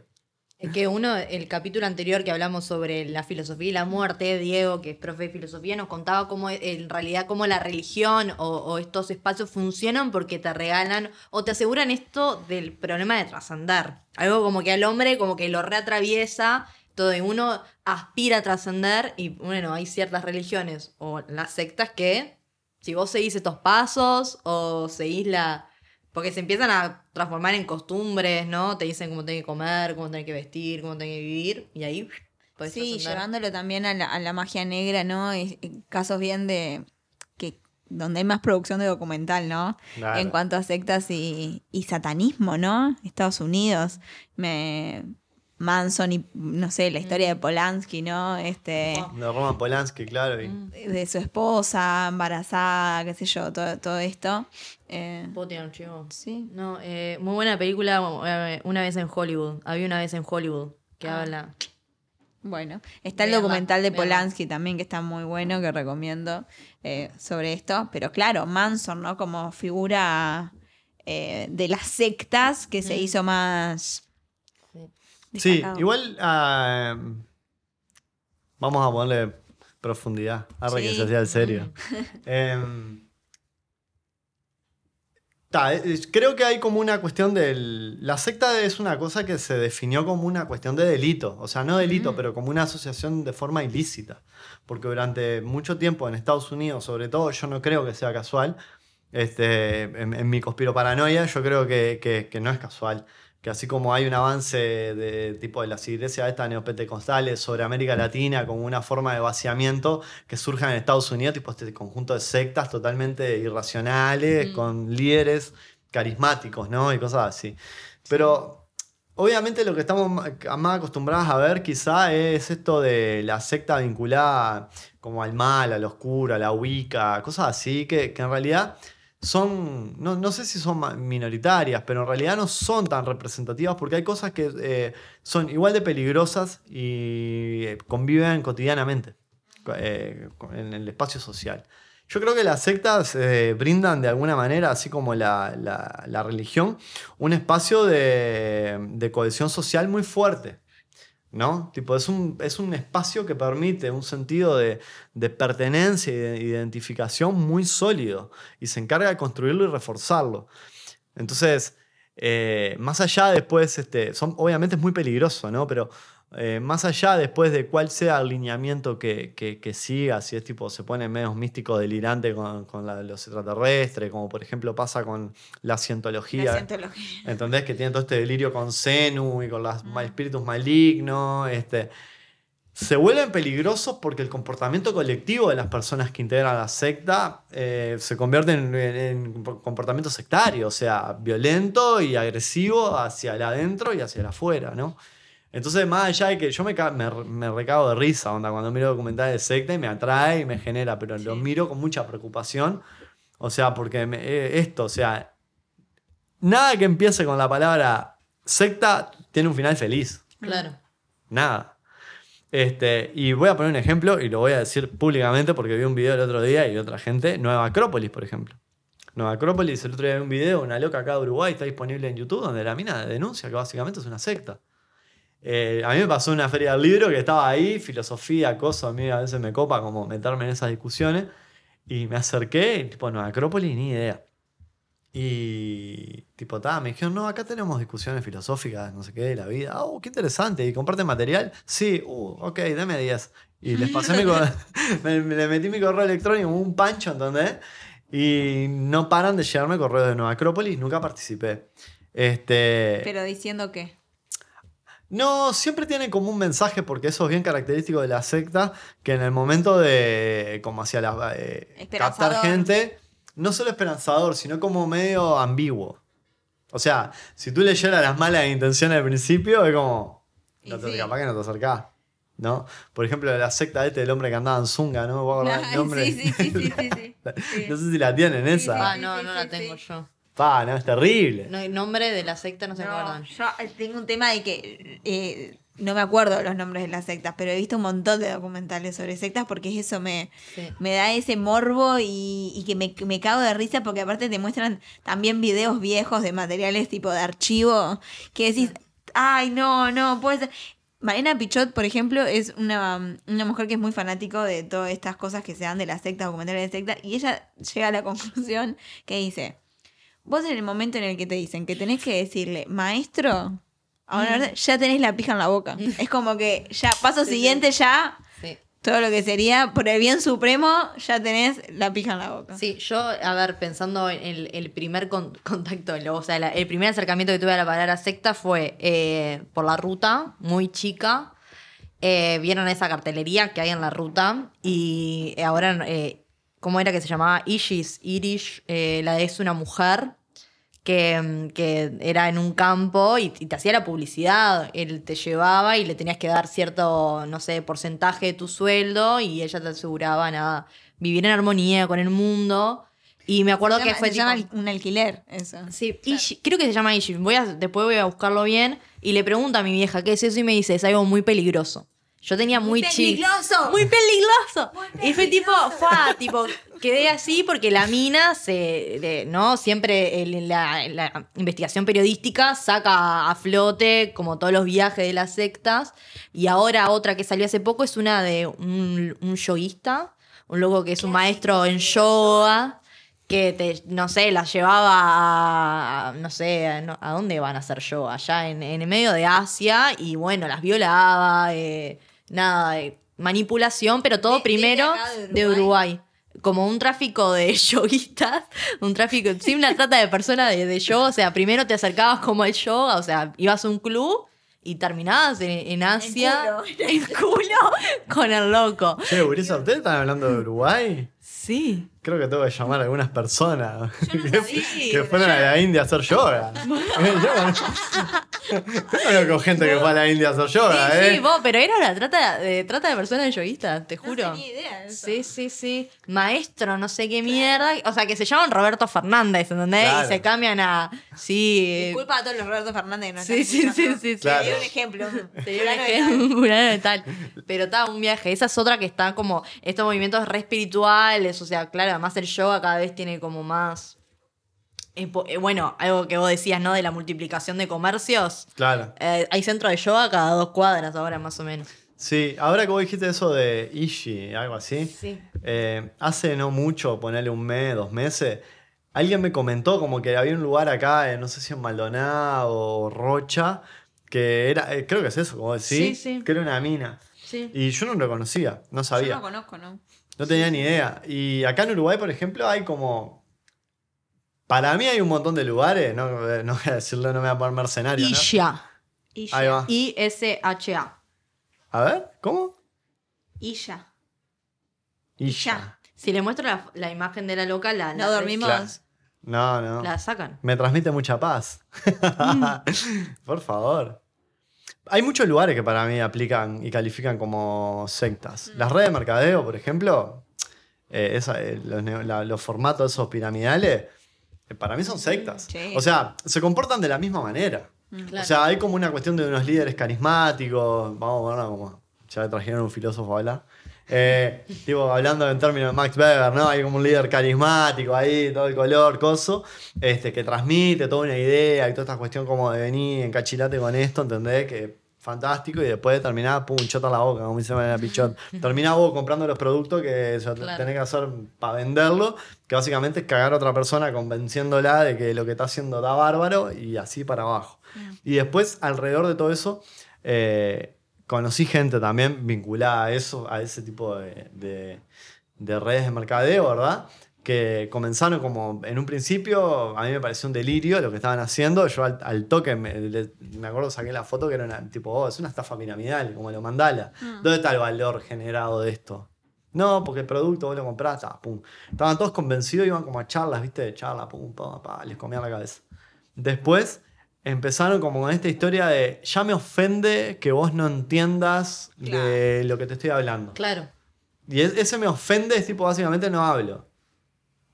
Es que uno, el capítulo anterior que hablamos sobre la filosofía y la muerte, Diego, que es profe de filosofía, nos contaba cómo en realidad cómo la religión o, estos espacios funcionan porque te regalan o te aseguran esto del problema de trascender. Algo como que al hombre como que lo reatraviesa, todo y uno aspira a trascender y bueno, hay ciertas religiones o las sectas que si vos seguís estos pasos o seguís la... Porque se empiezan a transformar en costumbres, ¿no? Te dicen cómo tenés que comer, cómo tenés que vestir, cómo tenés que vivir. Y ahí podés Sí, llevándolo también a la, a la magia negra, ¿no? Y- y casos bien de. que donde hay más producción de documental, ¿no? Claro. En cuanto a sectas y, y satanismo, ¿no? Estados Unidos. Me. Manson y no sé, la historia de Polanski, ¿no? Este. De Roman Polanski, claro. y- Mm. de su esposa, embarazada, qué sé yo, todo, todo esto. Eh, ¿Puedo tirar un chivo? sí. No, eh, muy buena película, eh, Una vez en Hollywood. Había una vez en Hollywood que Ah. habla. Bueno, está el documental de. Polanski también que está muy bueno, que recomiendo eh, sobre esto. Pero claro, Manson, ¿no? Como figura eh, de las sectas que se Mm. hizo más... Sí. Sí, destacado. igual ah, vamos a ponerle profundidad. Que Sí. se hacía el serio. Mm. Em, ta, eh, creo que hay como una cuestión del... La secta es una cosa que se definió como una cuestión de delito. O sea, no delito, Mm. pero como una asociación de forma ilícita. Porque durante mucho tiempo en Estados Unidos, sobre todo, yo no creo que sea casual. Este, en, en mi conspiroparanoia, yo creo que, que- que no es casual. Que así como hay un avance de tipo de las iglesias estas neopentecostales sobre América Latina como una forma de vaciamiento que surja en Estados Unidos, tipo este conjunto de sectas totalmente irracionales, Mm. con líderes carismáticos, ¿no? Y cosas así. Pero obviamente lo que estamos más acostumbrados a ver quizá es esto de la secta vinculada como al mal, al oscuro, a la Wicca, cosas así, que, que en realidad son, no, no sé si son minoritarias, pero en realidad no son tan representativas porque hay cosas que eh, son igual de peligrosas y eh, conviven cotidianamente co- eh, en el espacio social. Yo creo que las sectas brindan de alguna manera, así como la, la- la religión, un espacio de, de cohesión social muy fuerte. ¿No? Tipo, es un, es un espacio que permite un sentido de, de pertenencia y de identificación muy sólido y se encarga de construirlo y reforzarlo. Entonces, eh, más allá después, este, son, obviamente es muy peligroso, ¿no? Pero eh, más allá después de cuál sea el lineamiento que, que, que siga, si es tipo, se pone medio místico, delirante con, con la- los extraterrestres, como por ejemplo pasa con la cientología. La cientología. ¿Entendés? Que tiene todo este delirio con Zenu y con los espíritus malignos. Este, se vuelven peligrosos porque el comportamiento colectivo de las personas que integran la secta eh, se convierte en, en- en comportamiento sectario, o sea, violento y agresivo hacia el adentro y hacia el afuera, ¿no? Entonces, más allá de que yo me, me, me recago de risa, onda, cuando miro documentales de secta y me atrae y me genera, pero lo miro con mucha preocupación. O sea, porque me- eh, esto, o sea, nada que empiece con la palabra secta tiene un final feliz. Claro. Nada. Este, y voy a poner un ejemplo y lo voy a decir públicamente porque vi un video el otro día y otra gente. Nueva Acrópolis, por ejemplo. Nueva Acrópolis, el otro día vi un video, una loca acá de Uruguay, está disponible en YouTube, donde la mina denuncia que básicamente es una secta. Eh, a mí me pasó una feria del libro que estaba ahí, filosofía, cosas, a mí a veces me copa como meterme en esas discusiones. Y me acerqué, tipo, Nueva Acrópolis, ni idea. Y tipo, ta, me dijeron, no, acá tenemos discusiones filosóficas, no sé qué, de la vida. Oh, qué interesante. ¿Y comparten material? Sí, uh, ok, dame 10. Y les pasé mi correo, me, me- metí mi correo electrónico, un pancho, ¿entendés? Y no paran de llegarme correos de Nueva Acrópolis, nunca participé. Este, Pero diciendo que. No, siempre tienen como un mensaje, porque eso es bien característico de la secta, que en el momento de, como hacia la, eh, captar gente, no solo esperanzador, sino como medio ambiguo. O sea, si tú leyeras las malas intenciones al principio, es como, no te, sí. capaz que no te acercás. ¿no? Por ejemplo, la secta este del hombre que andaba en zunga, ¿no? ¿Vos acordás el nombre? sí, sí, sí, sí, sí, sí. Sí. No sé si la tienen Sí, esa. sí. Ah, no, no sí, la tengo sí. yo. Pa, no, es terrible. No, el nombre de la secta no se No, acuerdan. yo eh, tengo un tema de que eh, no me acuerdo los nombres de las sectas, pero he visto un montón de documentales sobre sectas porque eso me, Sí. me da ese morbo y, y que me, me cago de risa porque aparte te muestran también videos viejos de materiales tipo de archivo que decís, ay, no, no, puede ser. Marina Pichot, por ejemplo, es una, una mujer que es muy fanático de todas estas cosas que se dan de la secta, documentales de secta, y ella llega a la conclusión que dice, vos en el momento en el que te dicen que tenés que decirle, maestro, ahora ya tenés la pija en la boca. Es como que ya, paso siguiente, ya Sí. todo lo que sería por el bien supremo, ya tenés la pija en la boca. Sí, yo, a ver, pensando en el, el primer con- contacto, o sea, la- el primer acercamiento que tuve a la palabra secta fue eh, por la ruta, muy chica. Eh, Vieron esa cartelería que hay en la ruta y ahora, eh, ¿cómo era que se llamaba? Ishis, Irish, eh, la de es una mujer que, mm, que era en un campo y, y te hacía la publicidad. Él te llevaba y le tenías que dar cierto, no sé, porcentaje de tu sueldo y ella te aseguraba, nada, vivir en armonía con el mundo. Y me acuerdo Se que fue se llama tipo- un alquiler, eso. Sí, Ishi- creo que se llama Ishi. Voy a, después voy a buscarlo bien. Y le pregunto a mi vieja qué es eso y me dice, es algo muy peligroso. Yo tenía muy, chico. peligroso! Muy peligroso. Y fue tipo, fa, tipo, quedé así porque la mina se, de- ¿no? Siempre el- la, la investigación periodística saca a flote como todos los viajes de las sectas. Y ahora otra que salió hace poco es una de un, un yoguista, un loco que es un maestro en yoga que te, no sé, las llevaba a, no sé, a, no- ¿a dónde van a hacer yoga? Allá en, en el medio de Asia y bueno, las violaba, eh, nada, eh, manipulación, pero todo De- primero de de Uruguay. Como un tráfico de yoguistas, un tráfico, sí, una trata de personas de, de yoga, o sea, primero te acercabas como al yoga, o sea, ibas a un club y terminabas en, en Asia culo. en culo con el loco. Che, Urisa, ¿ustedes están hablando de Uruguay? Sí. Creo que tengo que llamar a algunas personas Yo no que, sabía. que fueron a la India a hacer yoga. Yo conozco gente que fue a la India a hacer yoga, Sí, ¿eh? sí, vos, pero era una trata de, trata de personas yoguistas, te juro. tenía idea de eso. Sí, sí, sí. Maestro, no sé qué mierda. O sea, que se llaman Roberto Fernández, ¿entendés? Claro. Y se cambian a. Sí. Disculpa a todos los Roberto Fernández que nos Sí, están sí, sí, sí. Claro. Sería un ejemplo. Sería un Fulano de ejemplo, de tal. Pero está un viaje. Esa es otra que está como. Estos movimientos re espirituales. O sea, claro, además el yoga cada vez tiene como más. Eh, eh, bueno, algo que vos decías, ¿no? De la multiplicación de comercios. Claro. Eh, hay centro de yoga cada dos cuadras ahora, más o menos. Sí, ahora que vos dijiste eso de Ishi, algo así. Sí. eh, hace no mucho, ponerle un mes, dos meses, alguien me comentó como que había un lugar acá, eh, no sé si en Maldonado o Rocha, que era, eh, creo que es eso, como decís, Sí, sí. que era una mina. Sí. Y yo no lo conocía, no Yo sabía. no conozco, ¿no? No tenía ni idea. Y acá en Uruguay, por ejemplo, hay como. Para mí hay un montón de lugares, no, no voy a decirlo, no me voy a poner mercenario. ¿no? Isha. Ahí va. I-S-H-A. A ver, ¿cómo? Ya. Isha. Si le muestro la, la imagen de la loca, la, No la- dormimos. Claro. No, no. La sacan. Me transmite mucha paz. Mm. por favor. Hay muchos lugares que para mí aplican y califican como sectas. Las redes de mercadeo, por ejemplo, eh, esa- eh, los, la- los formatos esos piramidales, eh, para mí son sectas. Sí. O sea, se comportan de la misma manera. Claro. O sea, hay como una cuestión de unos líderes carismáticos. Vamos a ver como. Ya trajeron un filósofo a hablar. Eh, tipo, hablando en términos de Max Weber, ¿no? Hay como un líder carismático ahí, todo el color, coso, este, que transmite toda una idea y toda esta cuestión como de venir, encachilate con esto, ¿entendés? Que fantástico, y después terminás, pum, chota la boca, como dice Mariana Pichot. Terminás vos comprando los productos que o sea, Claro. tenés que hacer para venderlo, que básicamente es cagar a otra persona convenciéndola de que lo que está haciendo da bárbaro y así para abajo. Y después, alrededor de todo eso, eh, conocí gente también vinculada a eso, a ese tipo de, de- de redes de mercadeo, ¿verdad? Que comenzaron como en un principio, a mí me pareció un delirio lo que estaban haciendo. Yo al, al toque, me, me acuerdo, saqué la foto que era una, tipo, oh, es una estafa piramidal, como lo mandala. ¿Dónde está el valor generado de esto? No, porque el producto vos lo comprás, ta, pum. Estaban todos convencidos, iban como a charlas, ¿viste? De charla, pum, pa, pa, les comían la cabeza. Después empezaron como con esta historia de ya me ofende que vos no entiendas de lo que te estoy hablando. Claro. Y es- ese me ofende es tipo básicamente no hablo.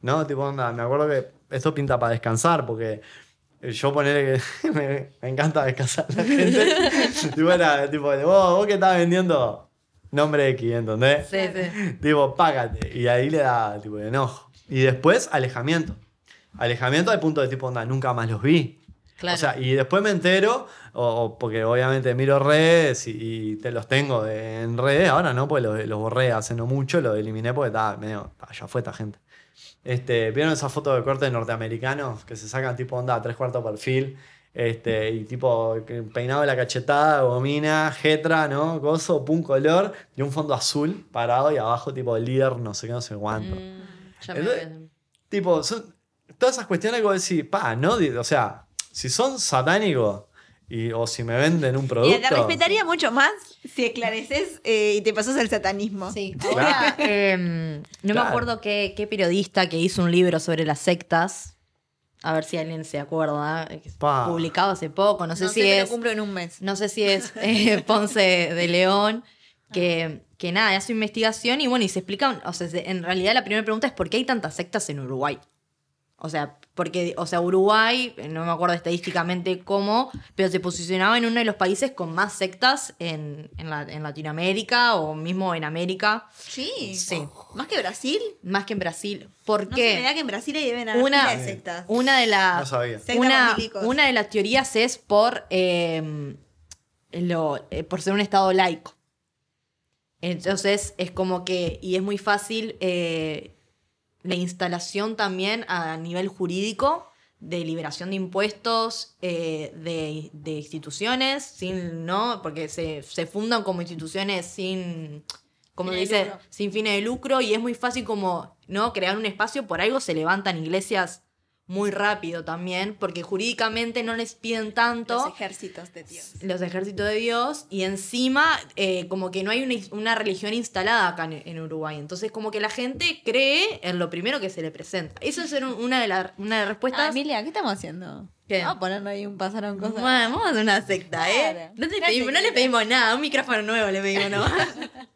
¿No? Tipo, onda, me acuerdo que esto pinta para descansar porque yo ponerle que me, me encanta descansar la gente. tipo, era tipo, de, vos, vos que estás vendiendo nombre X, ¿entendés? Sí, sí. tipo, págate. Y ahí le da tipo de enojo. Y después, alejamiento. Alejamiento al punto de tipo, onda, nunca más los vi. Claro. O sea, y después me entero, o, o porque obviamente miro redes y, y te los tengo de- en redes, ahora no, pues los, los borré hace no mucho, los eliminé porque estaba medio, ya fue esta gente. Este, ¿Vieron esa foto de corte norteamericanos que se sacan tipo onda a tres cuartos perfil? Este, y tipo peinado de la cachetada, gomina, jetra, ¿no? Gozo, pum color, y un fondo azul parado y abajo tipo líder, no sé qué, no sé cuánto. Mm, ya me Entonces-. Tipo, son todas esas cuestiones que vos decís, pa, ¿no? O sea, si son satánicos y, o si me venden un Mira, producto. te respetaría mucho más si esclareces eh, y te pasas al satanismo. Sí, ahora em, no Claro. me acuerdo qué, qué periodista que hizo un libro sobre las sectas. A ver si alguien se acuerda. eh, Pa. Publicado hace poco. No sé No si sé, es. cumplo en un mes. No sé si es eh, Ponce de León. Que, que nada, hace investigación y bueno, y se explica. O sea, se- en realidad la primera pregunta es: ¿por qué hay tantas sectas en Uruguay? O sea, porque, o sea, Uruguay, no me acuerdo estadísticamente cómo, pero se posicionaba en uno de los países con más sectas en, en, la- en Latinoamérica o mismo en América, Sí. Sí. Más que Brasil. más que en Brasil. ¿Por No qué? sé, me da que en Brasil haber una, pila de sectas. una de No las sabía. Sectas una, una de las teorías es por eh, lo- eh, por ser un estado laico. Entonces es como que, y es muy fácil eh, la instalación también a nivel jurídico de liberación de impuestos eh, de, de instituciones, sin, ¿no? Porque se, se fundan como instituciones sin, como Fines dice, sin fines de lucro y es muy fácil como, ¿no? Crear un espacio, por algo se levantan iglesias muy rápido también, porque jurídicamente no les piden tanto Los ejércitos de Dios. los ejércitos de Dios y encima eh, como que no hay una, una religión instalada acá en, en Uruguay. Entonces como que la gente cree en lo primero que se le presenta. Eso es una de, las una de las Ah, respuestas. Emilia, ¿qué estamos haciendo? ¿Qué? Vamos a ponernos ahí un pasaron cosas. Bueno, vamos a hacer una secta, ¿eh? Claro. No, te Una pedimos- no le pedimos nada, un micrófono nuevo le pedimos, ¿no?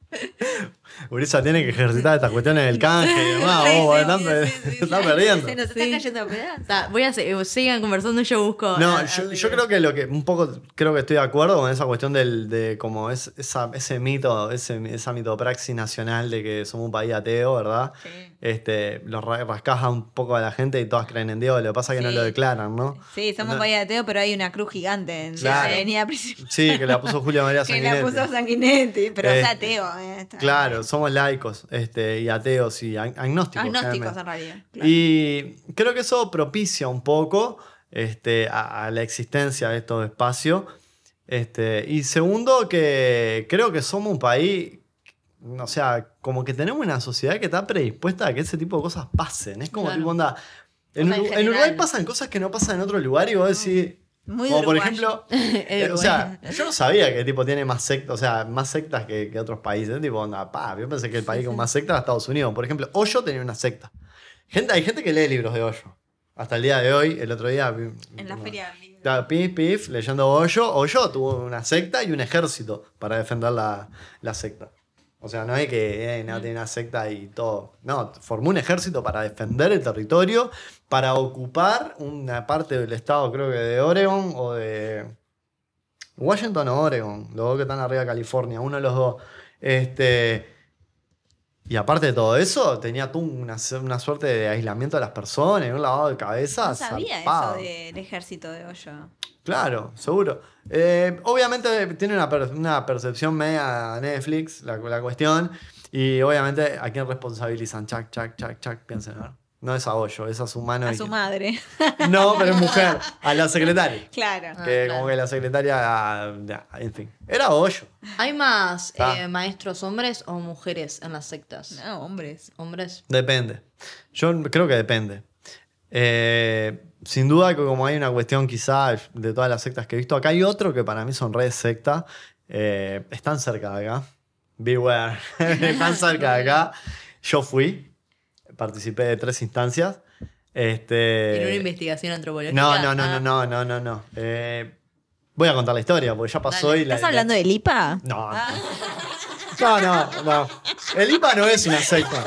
Urisa tiene que ejercitar estas cuestiones del canje y demás. Sí, vos, sí, están, sí, sí, sí. están perdiendo. Se nos está Sí. cayendo a pedazos. Voy a se- sigan conversando y yo busco. No, a- yo, a- yo creo que lo que un poco creo que estoy de acuerdo con esa cuestión del, de como es esa, ese mito, ese, esa mitopraxis nacional de que somos un país ateo, ¿verdad? Sí. Este, los ra- rascaja un poco a la gente y todas creen en Dios, lo que pasa es que no lo declaran, ¿no? Sí, somos No. país de ateo, pero hay una cruz gigante en Claro. la avenida principal. Sí, que la puso Julio María Que la Sanguinetti. puso Sanguinetti, pero es Eh, ateo. eh, Claro, somos laicos este, y ateos y ag- agnósticos. Agnósticos en realidad. claro. Y creo que eso propicia un poco este, a, a la existencia de estos espacios. Este, y segundo, que creo que somos un país, o sea, como que tenemos una sociedad que está predispuesta a que ese tipo de cosas pasen. Es como Claro. tipo onda. En, O sea, en Uru- en Uruguay pasan cosas que no pasan en otro lugar y vos decís. Muy como por ejemplo, eh, o sea, yo no sabía que tipo tiene más sectas, o sea, más sectas que, que otros países. Tipo, onda, pa, yo pensé que el país con más sectas era Estados Unidos. Por ejemplo, Hoyo tenía una secta. Gente, hay gente que lee libros de Hoyo. Hasta el día de hoy, el otro día. En la una- feria Pif, pif, leyendo Hoyo. Hoyo tuvo una secta y un ejército para defender la, la secta. O sea, no es que eh, no tiene una secta y todo. No, formó un ejército para defender el territorio, para ocupar una parte del estado, creo que de Oregon o de. Washington o Oregon, los dos que están arriba de California, uno de los dos. Este. Y aparte de todo eso, tenía tú una, una suerte de aislamiento de las personas, un lavado de cabeza. No sabía zarpado. eso del ejército de Hoyo. Claro, seguro. Eh, obviamente tiene una, per- una percepción media Netflix, la, la cuestión. Y obviamente a quién responsabilizan. Chac, chac, chac, chac, piensen, ver. No es a Hoyo, es a su mano. A y- su madre. No, pero es mujer. A la secretaria. claro. Ah, que claro. como que la secretaria, ah, ya, en fin. Era Hoyo. ¿Hay más Ah. eh, maestros hombres o mujeres en las sectas? No, hombres. Hombres. Depende. Yo creo que depende. Eh, sin duda que como hay una cuestión quizá de todas las sectas que he visto, acá hay otro que para mí son redes secta. Eh, están cerca de acá. Beware. están cerca de acá. Yo fui. Participé de tres instancias. Este, en una investigación antropológica. no, no, no, Ah. no, no, no, no, no. Eh, voy a contar la historia porque ya pasó Dale. y la. ¿Estás hablando de Lipa? No, no. No, no, no. El IPA no es una secta.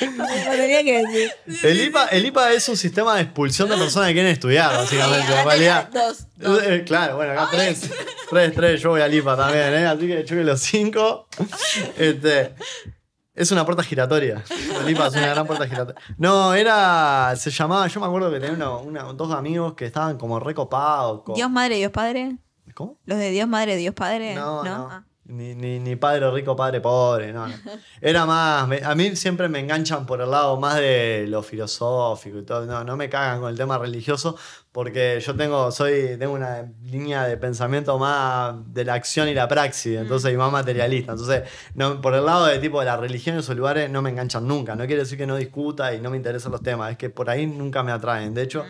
No tenía que decir. El IPA, el IPA es un sistema de expulsión de personas que quieren estudiar, básicamente. En realidad. Dos. dos. Eh, claro, bueno, acá tres. Tres, tres, yo voy al IPA también, ¿eh? Así que choque los cinco. Este. Es una puerta giratoria. El IPA es una gran puerta giratoria. No, era. Se llamaba. Yo me acuerdo que tenía una- una- dos amigos que estaban como recopados. con- Dios Madre, Dios Padre. ¿Cómo? Los de Dios Madre, Dios Padre. No, no. Ah. Ni, ni, ni padre rico, padre pobre, no, no. Era más, me- a mí siempre me enganchan por el lado más de lo filosófico y todo, no, no me cagan con el tema religioso porque yo tengo, soy, tengo una línea de pensamiento más de la acción y la praxis, entonces y más materialista, entonces no, por el lado de tipo de la religión y esos lugares no me enganchan nunca, no quiere decir que no discuta y no me interesan los temas, es que por ahí nunca me atraen, de hecho...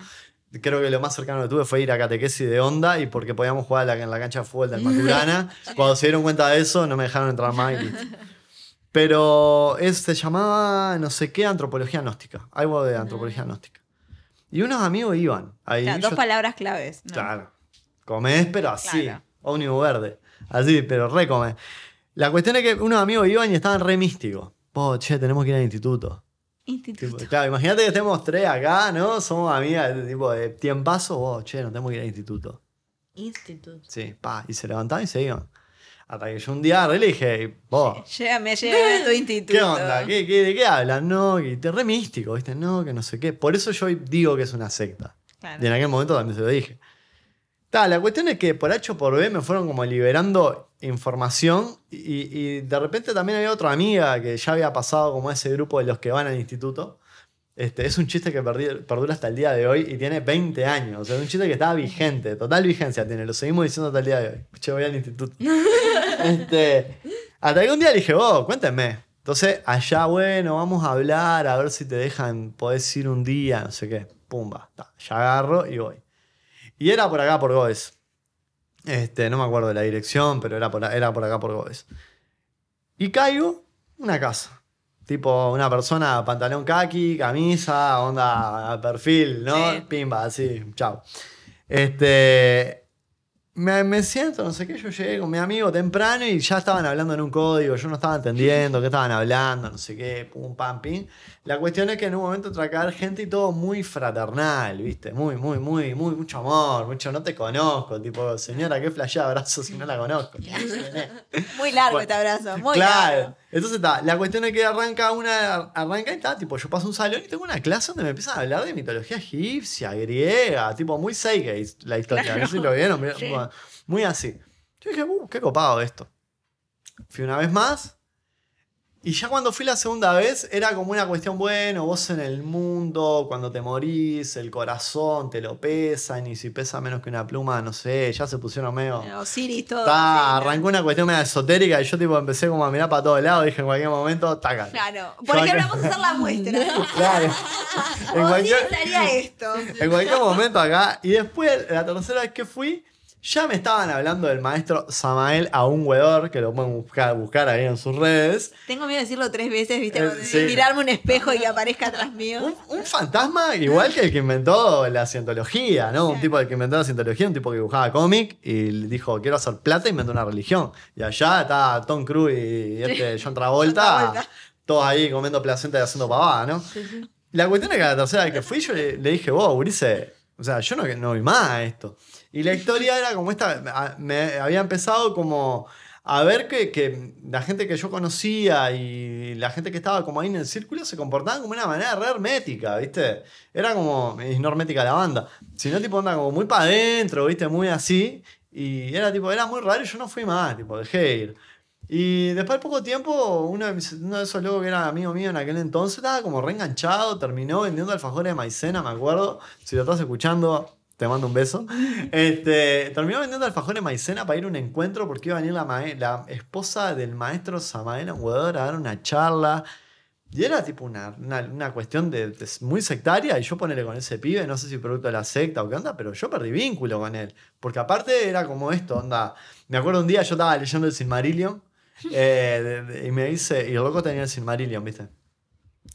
Creo que lo más cercano que tuve fue ir a catequesis de onda y porque podíamos jugar la- en la cancha de fútbol del Maturana. Cuando se dieron cuenta de eso, no me dejaron entrar más. Pero es, se llamaba no sé qué antropología gnóstica. Algo de antropología gnóstica. Y unos amigos iban. Ahí, Claro, yo- dos palabras claves. ¿no? Claro. Comés, pero así. Claro. Ómnibus verde. Así, pero re comés. La cuestión es que unos amigos iban y estaban re místicos. Po, che, tenemos que ir al instituto. Instituto. Tipo, claro, imagínate que estemos tres acá, ¿no? Somos amigas de tipo de tiempazo. Vos, che, nos tenemos que ir al instituto. Instituto. Sí, pa. Y se levantaban y se iban. Hasta que yo un día le dije, vos, Llévame, llévame a tu instituto. ¿qué onda? ¿Qué, qué, de qué hablan? No, que te re místico, ¿viste? No, que no sé qué. Por eso yo digo que es una secta. Claro. Y en aquel momento también se lo dije. Ta, la cuestión es que por H o por B me fueron como liberando información y, y de repente también había otra amiga que ya había pasado como ese grupo de los que van al instituto. Este, es un chiste que perdura hasta el día de hoy y tiene 20 años. O sea, es un chiste que estaba vigente, total vigencia tiene. Lo seguimos diciendo hasta el día de hoy. Che, voy al instituto. este, hasta que un día le dije, vos, cuéntenme. Entonces, allá, bueno, vamos a hablar, a ver si te dejan, podés ir un día, no sé qué. Pumba. Ta, ya agarro y voy. Y era por acá, por Goes. Este, no me acuerdo de la dirección, pero era por, era por acá, por Goes. Y caigo, una casa. Tipo, una persona, pantalón kaki, camisa, onda, perfil, ¿no? Sí. Pimba, así, chao. Este. me, me siento, no sé qué, yo llegué con mi amigo temprano y ya estaban hablando en un código, yo no estaba entendiendo qué estaban hablando, no sé qué, pum, pam, pim. La cuestión es que en un momento entró a caer gente y todo muy fraternal, ¿viste? Muy, muy, muy, muy, mucho amor, mucho, no te conozco, tipo, señora, qué flashea abrazo si no la conozco. Muy largo Bueno, este abrazo, muy claro. largo. Entonces está, la cuestión es que arranca una, arranca y está, tipo, yo paso un salón y tengo una clase donde me empiezan a hablar de mitología egipcia, griega, tipo, muy Seigate la historia, no sé si lo vieron, Sí. muy así. Yo dije, uh, qué copado esto. Fui una vez más. Y ya cuando fui la segunda vez, era como una cuestión, bueno, vos en el mundo, cuando te morís, el corazón te lo pesan, y si pesa menos que una pluma, no sé, ya se pusieron medio... Osiris, todo. Arrancó una cuestión medio esotérica y yo tipo empecé como a mirar para todos lados, dije en cualquier momento, taca. Claro. Yo Por ejemplo, acá- vamos a hacer la muestra. Claro. En cualquier, esto. en cualquier momento acá. Y después, la tercera vez que fui, ya me estaban hablando del maestro Samael Aún Wedor, que lo pueden buscar, buscar ahí en sus redes. Tengo miedo de decirlo tres veces, ¿viste? Eh, sí. Mirarme un espejo y que aparezca atrás mío. Un, un fantasma igual que el que inventó la cientología, ¿no? Un tipo el que inventó la cientología, un tipo que dibujaba cómic y dijo, quiero hacer plata y inventó una religión. Y allá está Tom Cruise y este John Travolta, todos ahí comiendo placenta y haciendo pavada, ¿no? La cuestión es que la tercera vez que fui, yo le, le dije, vos, Urice, o sea, yo no, no vi más esto. Y la historia era como esta, me había empezado como a ver que, que la gente que yo conocía y la gente que estaba como ahí en el círculo se comportaban como de una manera re hermética, ¿viste? Era como, y no hermética la banda, sino tipo onda como muy para adentro, ¿viste? Muy así. Y era tipo, era muy raro y yo no fui más, tipo, dejé de ir. Y después de poco tiempo, uno de, mis- uno de esos locos que era amigo mío en aquel entonces estaba como reenganchado, terminó vendiendo alfajores de maicena, me acuerdo. Si lo estás escuchando, te mando un beso. Este, terminó vendiendo alfajores de maicena para ir a un encuentro porque iba a venir la, la esposa del maestro Samael Enguedor a dar una charla. Y era tipo una, una, una cuestión de, de muy sectaria y yo ponerle con ese pibe, no sé si producto de la secta o qué onda, pero yo perdí vínculo con él. Porque aparte era como esto, onda. Me acuerdo un día yo estaba leyendo el Silmarillion eh, de- de- y me dice, y el loco tenía el Silmarillion, ¿viste?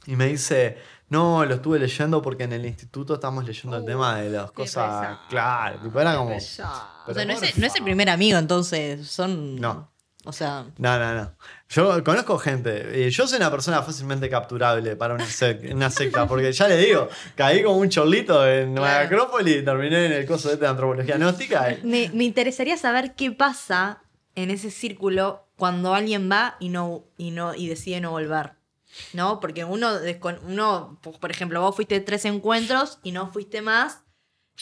Y me dice, no, lo estuve leyendo porque en el instituto estamos leyendo el tema de las cosas. pesado. Claro, tipo, era como. O sea, Pero no es, por no es el primer amigo, entonces. Son. No. O sea. No, no, no. Yo conozco gente. y yo soy una persona fácilmente capturable para una, sec- una secta. Porque ya le digo, caí como un chorlito en Nueva Claro. Acrópolis y terminé en el coso este de antropología gnóstica. y- Me, me interesaría saber qué pasa en ese círculo cuando alguien va y no, y no, y decide no volver. ¿No? Porque uno, uno, pues, por ejemplo, vos fuiste tres encuentros y no fuiste más.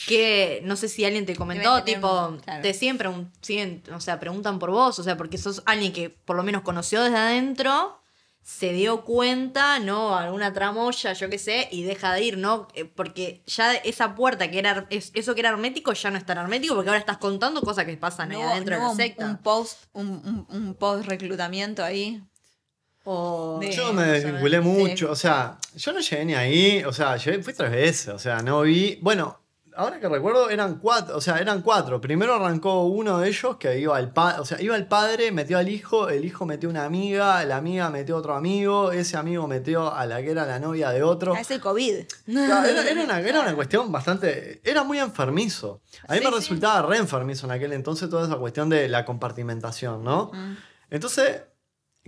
Que no sé si alguien te comentó, tipo, un- claro. te siguen, siguen, o sea, preguntan por vos, o sea, porque sos alguien que por lo menos conoció desde adentro, se dio cuenta, ¿no? Alguna tramoya, yo qué sé, y deja de ir, ¿no? Eh, Porque ya esa puerta que era, es- eso que era hermético ya no es tan hermético porque ahora estás contando cosas que pasan ahí adentro no, de la un- secta. Un post, un, un, un post reclutamiento ahí. O- De- Yo me desvinculé mucho, o sea, yo no llegué ni ahí, o sea, llegué, fui tres veces, o sea, no vi. Bueno, ahora que recuerdo, eran cuatro, o sea, eran cuatro. Primero arrancó uno de ellos que iba al padre, o sea, iba el padre, metió al hijo, el hijo metió una amiga, la amiga metió otro amigo, ese amigo metió a la que era la novia de otro. Ah, es el COVID. Claro, Era, era una, era una cuestión bastante. Era muy enfermizo. A mí Sí, me sí. resultaba re enfermizo en aquel entonces toda esa cuestión de la compartimentación, ¿no? Mm. Entonces,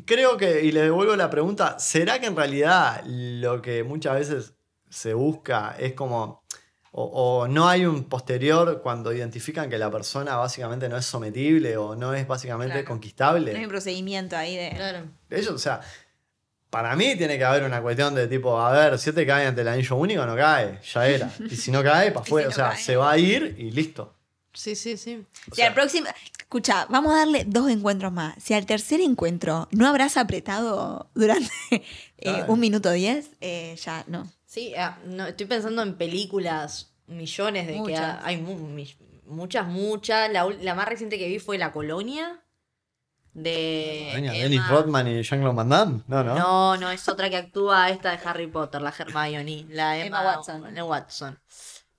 creo que, y le devuelvo la pregunta, ¿será que en realidad lo que muchas veces se busca es como, o, o no hay un posterior cuando identifican que la persona básicamente no es sometible o no es básicamente Claro. conquistable? No hay un procedimiento ahí de. Claro. Ellos, o sea, para mí tiene que haber una cuestión de tipo, a ver, si te cae ante el anillo único, no cae, ya era. Y si no cae, para si afuera, no o sea, cae. se va a ir y listo. Sí, sí, sí. O Si al próximo. Escucha, vamos a darle dos encuentros más. Si al tercer encuentro no habrás apretado durante eh, un minuto diez, eh, ya no. Sí, ah, no, estoy pensando en películas, millones de que ha- hay mu- mi- muchas, muchas. La, la más reciente que vi fue La Colonia. De. Dennis Rodman y Jean-Claude Van Damme, no, no. No, no, es otra que actúa esta de Harry Potter, la Hermione, la Emma, Emma Watson. Emma Watson.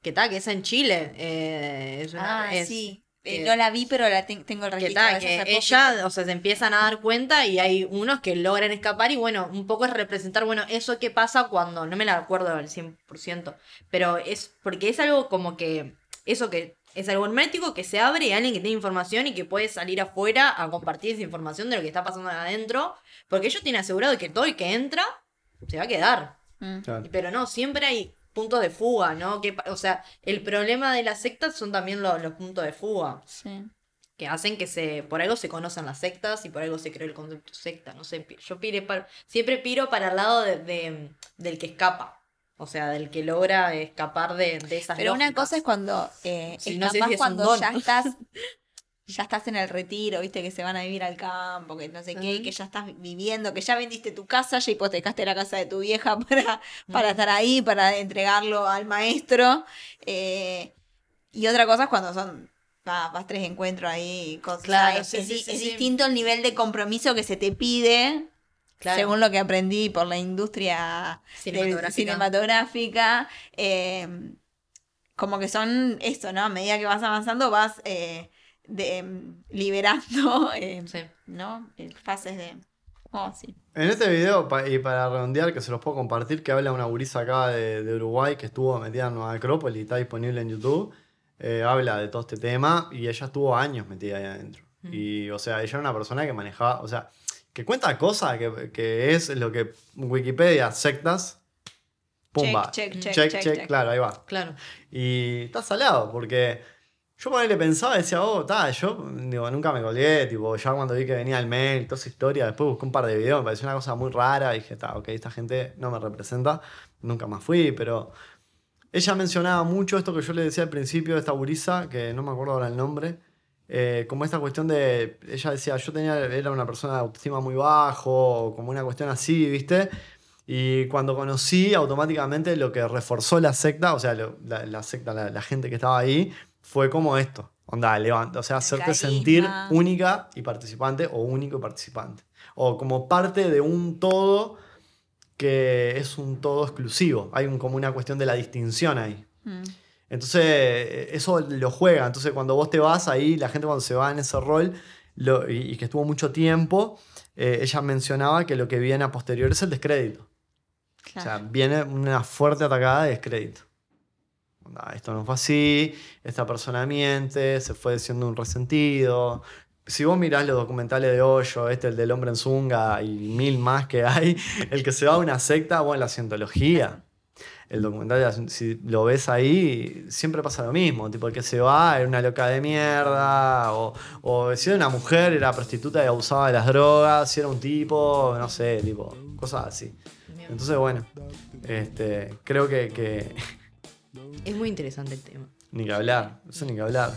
Que tal, que es en Chile. eh, es una- Ah, es- sí. que- Eh, no la vi, pero la ten- tengo el que registro. que hace poco. ella, o sea, se empiezan a dar cuenta y hay unos que logran escapar y bueno, un poco es representar, bueno, eso que pasa cuando, no me la acuerdo al 100%, pero es porque es algo como que, eso que es algo hermético que se abre y alguien que tiene información y que puede salir afuera a compartir esa información de lo que está pasando adentro. Porque ellos tienen asegurado que todo el que entra se va a quedar. Mm. Claro. Pero no, siempre hay puntos de fuga, ¿no? Que, o sea, el problema de las sectas son también lo- los puntos de fuga. Sí. Que hacen que se. Por algo se conocen las sectas y por algo se creó el concepto secta. No sé. Yo pire par- siempre piro para el lado de, de- del que escapa. O sea, del que logra escapar de, de esas Pero una cosa es cuando eh, Sí, no sé escapás si es cuando ya estás ya estás en el retiro, viste que se van a vivir al campo, que no sé qué, que ya estás viviendo, que ya vendiste tu casa, ya hipotecaste la casa de tu vieja para, para estar ahí, para entregarlo al maestro. eh, y otra cosa es cuando son va, vas tres encuentros ahí, cosas. Claro, es, sí, es sí, di- sí, es sí. distinto el nivel de compromiso que se te pide. Claro. Según lo que aprendí por la industria cinematográfica, eh, como que son esto, ¿no? A medida que vas avanzando vas eh, de- em, liberando, eh, Sí. ¿no? Eh, Fases de... Oh, sí. En este video, y para redondear, que se los puedo compartir, que habla una gurisa acá de, de Uruguay que estuvo metida en Nueva Acrópolis y está disponible en YouTube, eh, habla de todo este tema y ella estuvo años metida ahí adentro. Y, o sea, ella era una persona que manejaba, o sea, que cuenta cosas que, que es lo que Wikipedia, sectas, pumba. Check, check, check, check, check, check, check. claro, ahí va. Claro. Y está salado, porque yo por ahí le pensaba decía, oh, está, yo digo, nunca me colgué, tipo, ya cuando vi que venía el mail, toda esa historia, después busqué un par de videos, me pareció una cosa muy rara, y dije, está, ok, esta gente no me representa, nunca más fui, pero ella mencionaba mucho esto que yo le decía al principio de esta gurisa, que no me acuerdo ahora el nombre, eh, como esta cuestión de, ella decía, yo tenía, era una persona de autoestima muy bajo, como una cuestión así, ¿viste? Y cuando conocí, automáticamente lo que reforzó la secta, o sea, la, secta, la gente que estaba ahí, fue como esto. Onda, levanta, o sea, hacerte carisma. sentir única y participante o único y participante. O como parte de un todo que es un todo exclusivo. Hay un- como una cuestión de la distinción ahí. Mm. Entonces, eso lo juega. Entonces, cuando vos te vas ahí, la gente cuando se va en ese rol lo- y, y que estuvo mucho tiempo, eh, ella mencionaba que lo que viene a posterior es el descrédito. O sea, viene una fuerte atacada de descrédito. Esto no fue así, esta persona miente, se fue diciendo un resentido. Si vos mirás los documentales de Hoyo, este, el del hombre en Zunga y mil más que hay, el que se va a una secta, bueno, la cientología. El documental, si lo ves ahí, siempre pasa lo mismo. Tipo, el que se va era una loca de mierda, o, o si era una mujer, era prostituta y abusaba de las drogas, si era un tipo, no sé, tipo, cosas así. Entonces, bueno, este, creo que, que Es muy interesante el tema. ni que hablar, eso ni que hablar.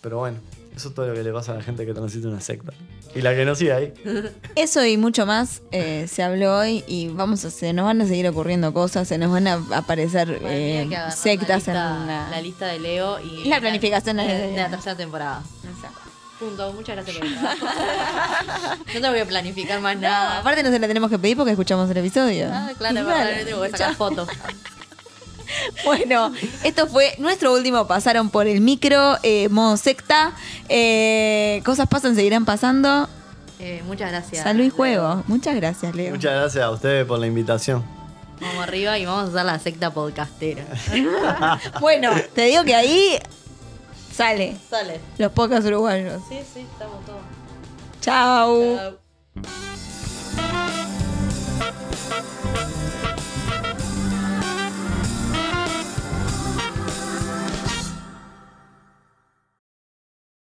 Pero bueno, eso es todo lo que le pasa a la gente que transita una secta. Y la que no sigue ahí. Eso y mucho más eh, se habló hoy y vamos a, se nos van a seguir ocurriendo cosas, se nos van a aparecer eh, sectas la lista, en la... la lista de Leo y La planificación de, de- de la tercera temporada. Exacto. Punto. Muchas gracias por. No te voy a planificar más No, nada. aparte no se la tenemos que pedir porque escuchamos el episodio. Ah, claro, Claro. tengo que sacar fotos. Bueno, esto fue nuestro último. Pasaron por el micro, eh, modo secta. Eh, cosas pasan, seguirán pasando. Eh, muchas gracias. Salud y Leo. juego. Muchas gracias, Leo. Muchas gracias a ustedes por la invitación. Vamos arriba y vamos a hacer la secta podcastera. Bueno, te digo que ahí sale Sale. los podcasts uruguayos. Sí, sí, estamos todos. Chau. Chao.